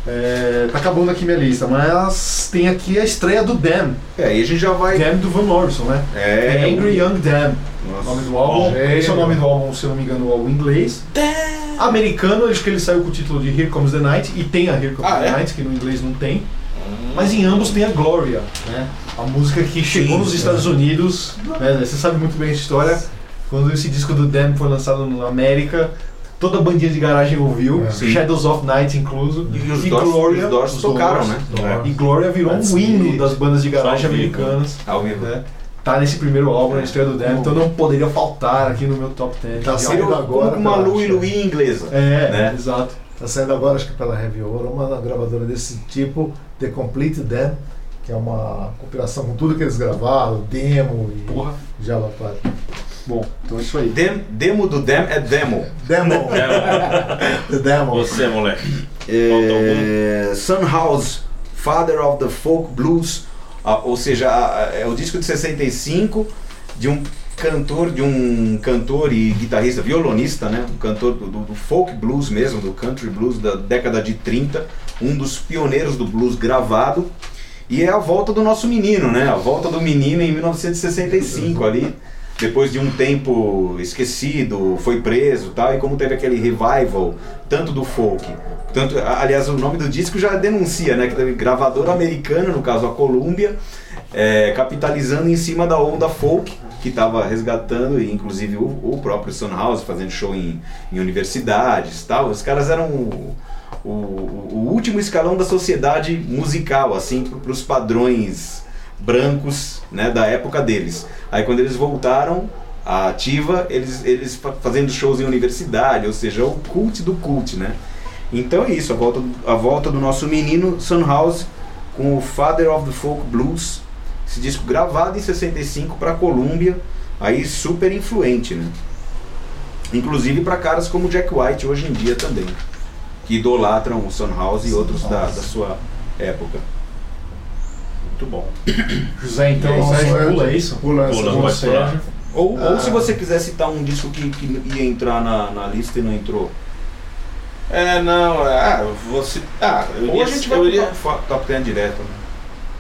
É, tá acabando aqui minha lista, mas tem aqui a estreia do Damn. É, a gente já vai. Damn do Van Morrison, né? É, Angry Young Damn. O Nossa. nome do álbum. Esse é o nome do álbum, se eu não me engano, o álbum inglês. Americano, acho que ele saiu com o título de Here Comes the Night e tem a Here Comes Ah, the é? Night, que no inglês não tem. Mas em ambos tem a Gloria, né? A música que chegou Sim, nos é. Estados Unidos, né? Você sabe muito bem a história. Quando esse disco do Damn foi lançado na América, toda a bandinha de garagem ouviu, É. Shadows of Night incluso. E os Doors- os Doors tocaram, né? Doors. E Gloria virou That's um hino das bandas de garagem ao vivo. americanas. Ao vivo. Né? Tá nesse primeiro álbum, na estreia do Damn, então não poderia faltar aqui no meu top 10. Tá saindo agora uma Lu e Louie inglesa. É, né? exato. Tá saindo agora, acho que pela Heavy Ouro, uma gravadora desse tipo, The Complete Them, que é uma compilação com tudo que eles gravaram, demo e Porra. Java Park. Bom, então é isso aí. Dem- demo do Dem é demo. Demo! The Demo! Você, moleque. É, Sun House, Father of the Folk Blues, ah, ou seja, ah, é o disco de 65 de um cantor, de um cantor e guitarrista, violonista, né? Um cantor do, do- do folk blues mesmo, do country blues da década de 30, um dos pioneiros do blues gravado. E é a volta do nosso menino, né? A volta do menino em 1965 ali. Depois de um tempo esquecido, foi preso tal, e como teve aquele revival, tanto do folk, tanto, aliás, o nome do disco já denuncia, né? Que teve gravador americano, no caso a Columbia, é, capitalizando em cima da onda folk, que estava resgatando, e inclusive o, o próprio Son House fazendo show em, em universidades tal. Os caras eram o, o, o último escalão da sociedade musical, assim, para os padrões brancos né, da época deles. Aí quando eles voltaram à ativa, eles, eles fa- fazendo shows em universidade, ou seja, o cult do cult, né? Então é isso, a volta, a volta do nosso menino Sun House com o Father of the Folk Blues, esse disco gravado em 65 para Columbia, aí super influente, né? Inclusive para caras como Jack White hoje em dia também, que idolatram o Sun House e outros da, da sua época. Muito bom. José, então, Então, eu- pula isso. Pula Pula, pode pular. Sérgio. Ou, ou se Ah. você quiser citar um disco que, que ia entrar na, na lista e não entrou. É, não, é, ah, você. Ah, eu Ou iria, a gente vai eu iria, top, top 10 direto. Né?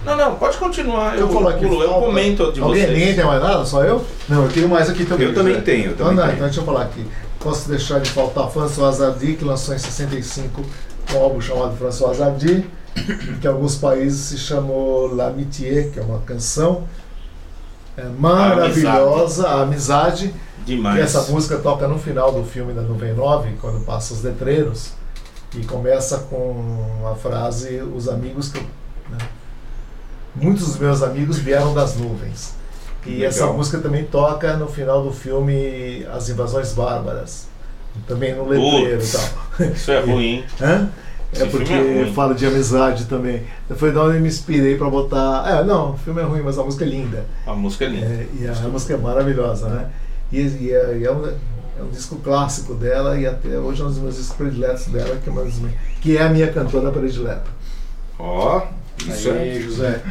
Não, não, pode continuar. Eu, Eu falo aqui, pulo, eu comento de Alguém, ninguém vocês. tem mais nada? Só eu? Não, eu tenho mais aqui também. Eu também José. tenho, eu Então, também não, tenho. então deixa eu falar aqui. Posso deixar de faltar François Hardy, que lançou em 65 um álbum chamado François Hardy, que em alguns países se chamou L'Amitié, que é uma canção é, maravilhosa, a amizade, que Demais. essa música toca no final do filme da Nuvem 9, quando passa os letreiros, e começa com a frase Os amigos que. eu-" né? Muitos dos meus amigos vieram das nuvens. E Legal. essa música também toca no final do filme As Invasões Bárbaras. Também no letreiro e Putz. tal. Isso é ruim, hein? Esse É porque é fala de amizade também. Foi da onde eu me inspirei pra botar. É, não, o filme é ruim, mas a música é linda. A música é linda. É, e a, música é maravilhosa, né? E, e é, e é um, é um disco clássico dela e até hoje é um dos meus discos prediletos dela, que é, uma que é a minha cantora predileta. Ó, isso Aí, é. José.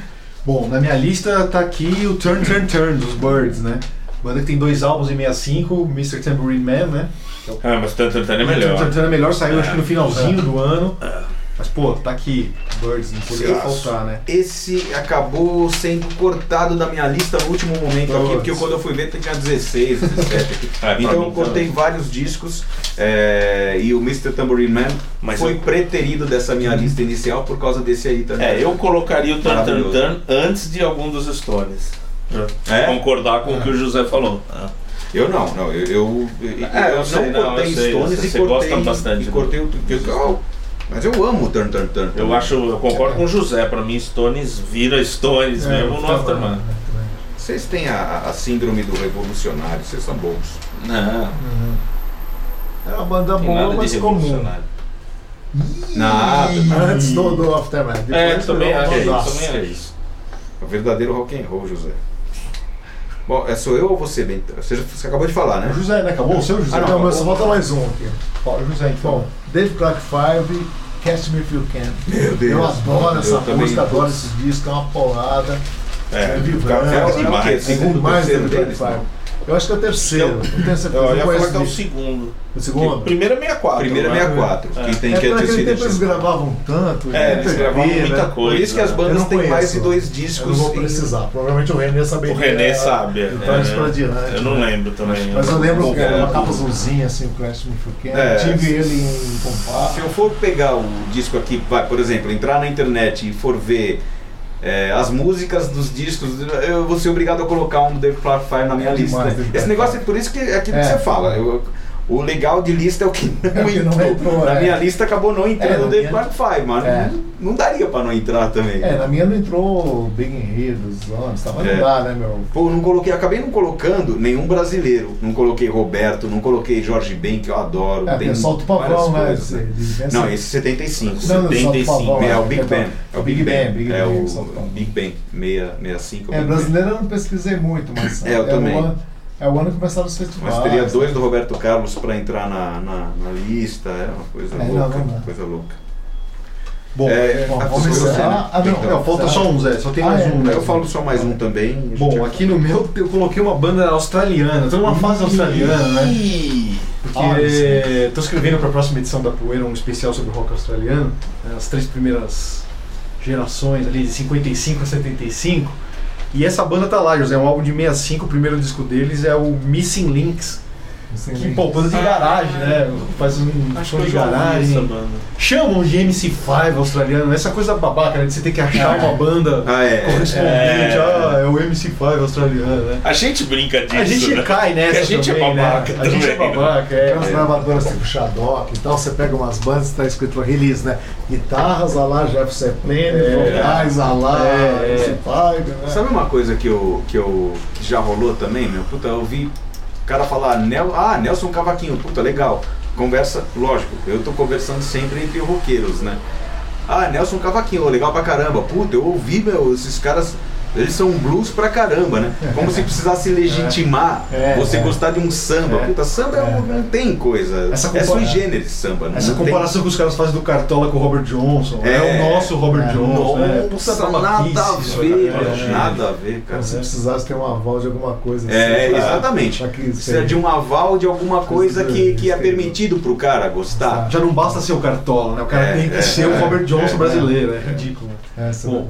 Bom, na minha lista tá aqui o Turn Turn Turn dos Birds, né? Banda que tem dois álbuns em 65, Mr. Tambourine Man, né? Ah, mas tanto é melhor. Turn é melhor, saiu acho que no É. finalzinho do ano. Mas, pô, tá aqui, Birds, não Certo. faltar, né? Esse acabou sendo cortado da minha lista no último momento aqui, Putz. porque quando eu fui ver tinha 16, 17. É, então eu mim cortei também. vários discos é, e o Mr. Tambourine Man Mas foi eu- preterido dessa minha lista inicial por causa desse aí também. É, eu colocaria o Tan Tan. Tan antes de algum dos Stones. Pra É? Concordar com o que o José falou. Eu não, não, eu, eu, eu, É, eu não sei, não, cortei eu sei, Stones você- e cortei, gosta bastante e do- cortei o eu, eu Mas eu amo o Turn Turn Turn. Eu acho, eu concordo com o José, pra mim Stones vira Stones É, mesmo no tá Aftermath. bom, né, também. Vocês têm a, a síndrome do revolucionário, vocês são bons. Não, É uma banda tem boa, nada de mas comum. Nada. Antes do, do Aftermath. É, Depois também acho, uma É bandaça. isso, também é isso. É o verdadeiro rock and roll, José. Bom, é sou eu ou você, Bento? Você, você acabou de falar, O né? José, né? Acabou o seu José? Ah, Não, mas só falta mais um aqui. Fala, José, então. Bom, Dave Clark 5, Catch Me If You Can. Meu Deus. Eu adoro Eu essa também. música, adoro esse disco, é uma porrada. É, vibrante, Café é o é quê? o Segundo, mais terceiro Dave deles? Clark 5. Eu acho que é o terceiro, não tenho certeza. Eu ia não falar conheço que é o segundo. O segundo? Primeiro é 64. Primeiro é né? 64, É. que tem É que que naquele ter tempo eles gravavam tanto. É, né, eles gravavam muita né? coisa. Por isso que as Eu bandas têm mais de dois Eu discos. não vou precisar. Provavelmente o René saberia. O René sabe. De trás é, pra diante. Eu não lembro também. Mas eu lembro que era uma É. capa azulzinha, assim, o Crash Me Can. É. Tive ele em compacto. Se eu for pegar o disco aqui, vai, por exemplo, entrar na internet e for ver é, as músicas dos discos, eu vou ser obrigado a colocar um do Dave Clark Five na minha É lista. demais, Dave Esse negócio é por isso que é aquilo que É. você fala. eu- o legal de lista é o que não, É que não entrou. entrou, Na é. minha lista acabou não entrando É, o Dave minha- Five, mas É. não, não daria pra não entrar também. É, na minha não entrou Big in Here dos anos, tá? mas É. não dá, né, meu? Pô, não coloquei, acabei não colocando nenhum brasileiro. Não coloquei Roberto, não coloquei Jorge Ben, que eu adoro. É, tem solta o pavão, né? coisas, de- Não, esse 75. Não, não, solta o 75, pavão, É, né? o Big Então, Ben. É o Big, Ben. Big é o. Big Ben, 65. É, brasileiro eu não pesquisei muito, mas É, eu também. É o ano que começaram os festivais. Mas teria dois do Roberto Carlos pra entrar na, na, na lista. É uma coisa É, não, louca. não dá. coisa louca. Bom, É, Bom, a vamos encerrar. Ah, não, Então, não, falta só um, Zé. Só tem Ah, mais é, um. né? Eu falo só mais um também. Bom, já- aqui no meu eu coloquei uma banda australiana. Tô numa fase australiana, né? Porque tô escrevendo para a próxima edição da Poeira um especial sobre o rock australiano, né, as três primeiras gerações ali de 55 a 75. E essa banda tá lá, José, é um álbum de 65, o primeiro disco deles é o Missing Links, que pô, banda de garagem, né? Faz um eu de garagem. Chamam de MC5 australiano, essa coisa babaca, né? De você ter que achar uma banda Ah, é. correspondente, É. ah, é o MC5 australiano, né? A gente brinca disso. A gente né? cai nessa a gente também, é babaca né? A gente é também. babaca, é. Tem umas gravadoras tipo Shadok e tal, você pega umas bandas e tá escrito release, né? Guitarras a lá Jeff Zeppelin, É. vocais a lá É, é. MC5, né? Sabe uma coisa que, eu, que, eu, que já rolou também, meu? Puta, eu vi cara falar, Nel, ah, Nelson Cavaquinho, puta, legal. Conversa, lógico, eu tô conversando sempre entre roqueiros, né? Ah, Nelson Cavaquinho, legal pra caramba. Puta, eu ouvi, meu, esses caras, eles são blues pra caramba, né? Como se precisasse legitimar É, você é. gostar de um samba. É. Puta, samba é um- não tem coisa. Essa é sui generis samba. Essa não tem- comparação que os caras fazem do Cartola com o Robert Johnson. É, É. o nosso Robert É. Johnson. né? Nossa, Puta nada a ver, É. nada a ver, cara. Como se precisasse ter um aval de alguma coisa. assim, É, pra- exatamente. pra que Precisa seja. de um aval de alguma coisa que, que é permitido pro cara gostar. Já não basta ser o Cartola, né? O cara É, tem que é, ser o é, Robert Johnson é, brasileiro. É, ridículo. É Bom,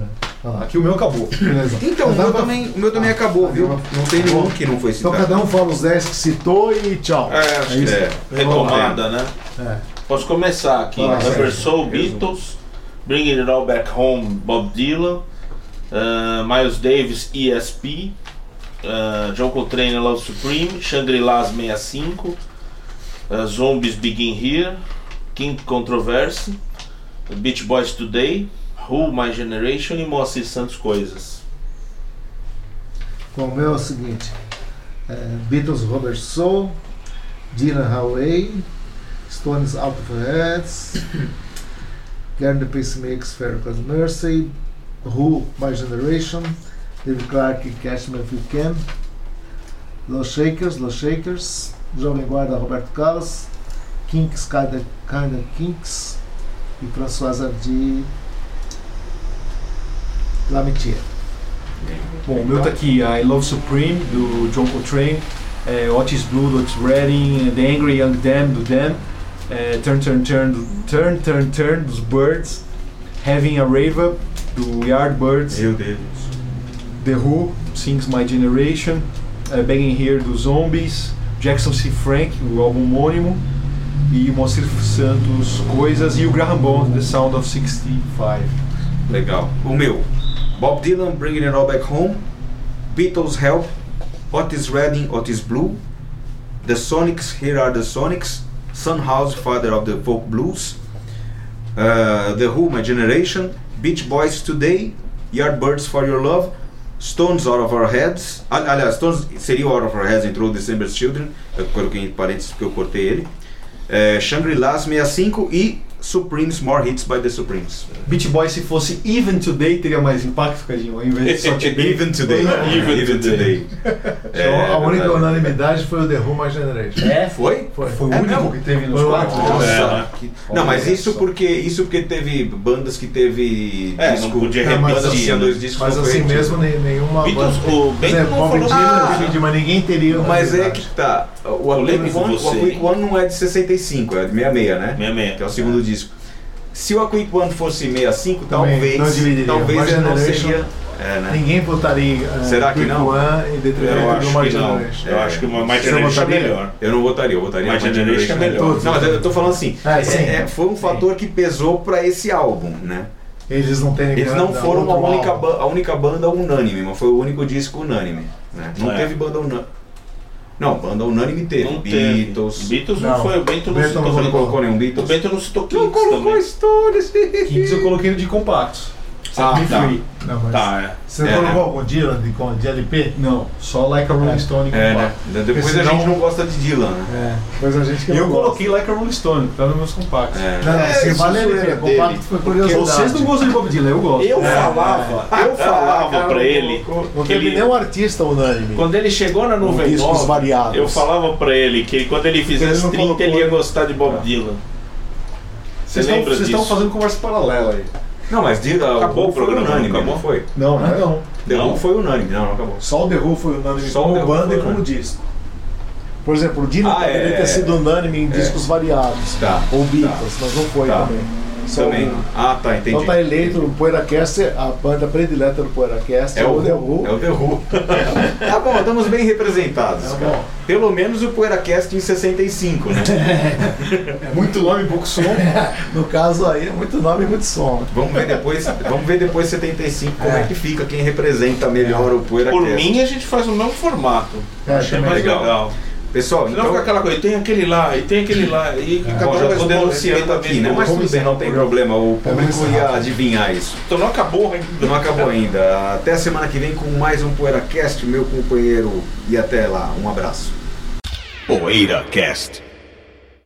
Aqui o meu acabou. Beleza. Então, o meu pra- também, o meu também acabou, viu? Não tem nenhum que não foi Então citado. cada um fala os 10 que citou e tchau. É, acho que isso? é. Retomada, né? É. Posso começar aqui. Rubber Sérgio. Soul, Beatles, Bringing It All Back Home, Bob Dylan, uh, Miles Davis, ESP, uh, John Coltrane, Love Supreme, Shangri-Las 65, uh, Zombies Begin Here, King Controversy, Beach Boys Today, Who, My Generation e Moacir Santos Coisas. Bom, o meu é o seguinte: é, Beatles Robert Soul, Dylan Highway, Stones Out of Heads, Gary the Pacemakers, Farrakhan's Mercy, Who, My Generation, David Clark, Catch Me If You Can, Los Shakers, Los Shakers, Jovem Guarda, Roberto Carlos, Kinks, Kinda Kinks e François Hardy, La Mentira. Bom, o meu tá aqui, I Love Supreme, do John Coltrane, é, Otis Blue, do Otis Redding, The Angry Young Them, do Them, é, Turn Turn Turn, do Turn Turn Turn, dos Birds, Having a Rave Up, do Yardbirds, Meu Deus. The Who, Sings My Generation, é, Begging Here, do Zombies, Jackson C. Frank, o álbum homônimo, e Moacir Santos, Coisas, e o Graham Bond, The Sound of 65. Legal. O meu. Bob Dylan, Bringing It All Back Home. Beatles, Help. Otis Redding, Otis Blue. The Sonics, Here Are the Sonics. Sun House, Father of the Folk Blues. Uh, The Who, My Generation, Beach Boys Today, Yardbirds for Your Love, Stones Out of Our Heads. Ali- Aliás, Stones seria Out of Our Heads, entrou December's Children, eu coloquei em parênteses porque eu cortei ele. É, Shangri-La's 65 e Supremes More Hits by the Supremes. Beach Boys, se fosse Even Today, teria mais impacto, Cadinho, ao invés de só Today. Even Today. Even Even Today. Então, a única unanimidade foi o The Who My Generation. É, Foi? Foi. foi o É único mesmo? que teve nos Foi quatro. Nossa. É, né? que- Não, mas isso porque isso porque teve bandas que teve É, disco, não podia É, mas repetir. tinha né? dois discos Mas não assim mesmo, nem- nenhuma Beatles, banda. o Bento exemplo, não Bob falou mas ninguém teria Mas é que tá. O Aquaric One, não é de 65, é de 66, né? 66. Que é o segundo disco. Se o Aquaric One fosse 65, Também talvez. não. Talvez ele não seria. É, né? Ninguém votaria uh, Será que Quick não? One em Eu detrimento do acho que não. Eu acho que uma My Generation é votaria? melhor. Eu não votaria, eu votaria My Generation é melhor. Todos. Não, mas eu tô falando assim, É, é, sim. é, foi um fator que pesou pra esse álbum, né? Eles não têm Eles não foram a única, a única banda unânime, mas foi o único disco unânime. Né? Não É. teve banda unânime. Não, banda unânime teve. Não teve. Beatles. Beatles não, Não. foi. O Bento não Bento citou. não não colocou. nenhum O Beatles? Bento não citou Não Kings colocou também. Stones. Kings eu coloquei no de compactos. Ah, Set Me tá. Free. Não, mas Tá, é. Você É, colocou né? algum Dylan de, com- de LP? Não, só Like a Rolling Stone É, né? Depois Porque a senão- gente não gosta de Dylan, né? É. Pois a gente que Eu não gosta. coloquei Like a Rolling Stone, que tá nos meus compactos. É. Não, É, isso vale dele. Compacto foi curiosidade. Vocês não gostam de Bob Dylan, eu gosto. Eu falava, eu falava pra ele Não que teve ele, nenhum artista unânime. quando ele chegou na Com nuvem discos nova, variados. eu falava pra ele que quando ele fizesse Ele não 30 ele ia né? gostar de Bob Dylan. Você Vocês estão- lembra vocês estão disso? fazendo conversa paralela aí. Não, mas Dylan Acabou o o foi programa, unânime, acabou? não foi? Não, não é não. The Não? Who foi unânime, não, não acabou. Só o The Who foi unânime Só o como banda e como disco. Por exemplo, o Dylan Ah, poderia é, ter é. sido unânime em discos variados. Tá, Ou Beatles, mas não foi Tá. também. Também. o- Ah, tá, entendi. Então tá eleito o PoeiraCast, a banda predileta do PoeiraCast É o The The Who. É o The Who. tá bom, estamos bem representados, Tá cara. bom. Pelo menos o PoeiraCast em 65, né? É muito nome, pouco som. No caso aí, é muito nome e muito som. vamos ver depois, vamos ver depois 75 como é. É. que fica, quem representa melhor o PoeiraCast. Por mim a gente faz o mesmo formato. É, Achei mais legal. legal. Pessoal, Senão então... fica aquela coisa, tem aquele lá, e tem aquele lá, e Bom, um já responder denunciando aqui, né? Mas tudo bem, não tem problema. O público Vamos ia adivinhar isso. Então não acabou ainda. Não acabou ainda. Até a semana que vem com mais um PoeiraCast, meu companheiro. E até lá. Um abraço. PoeiraCast.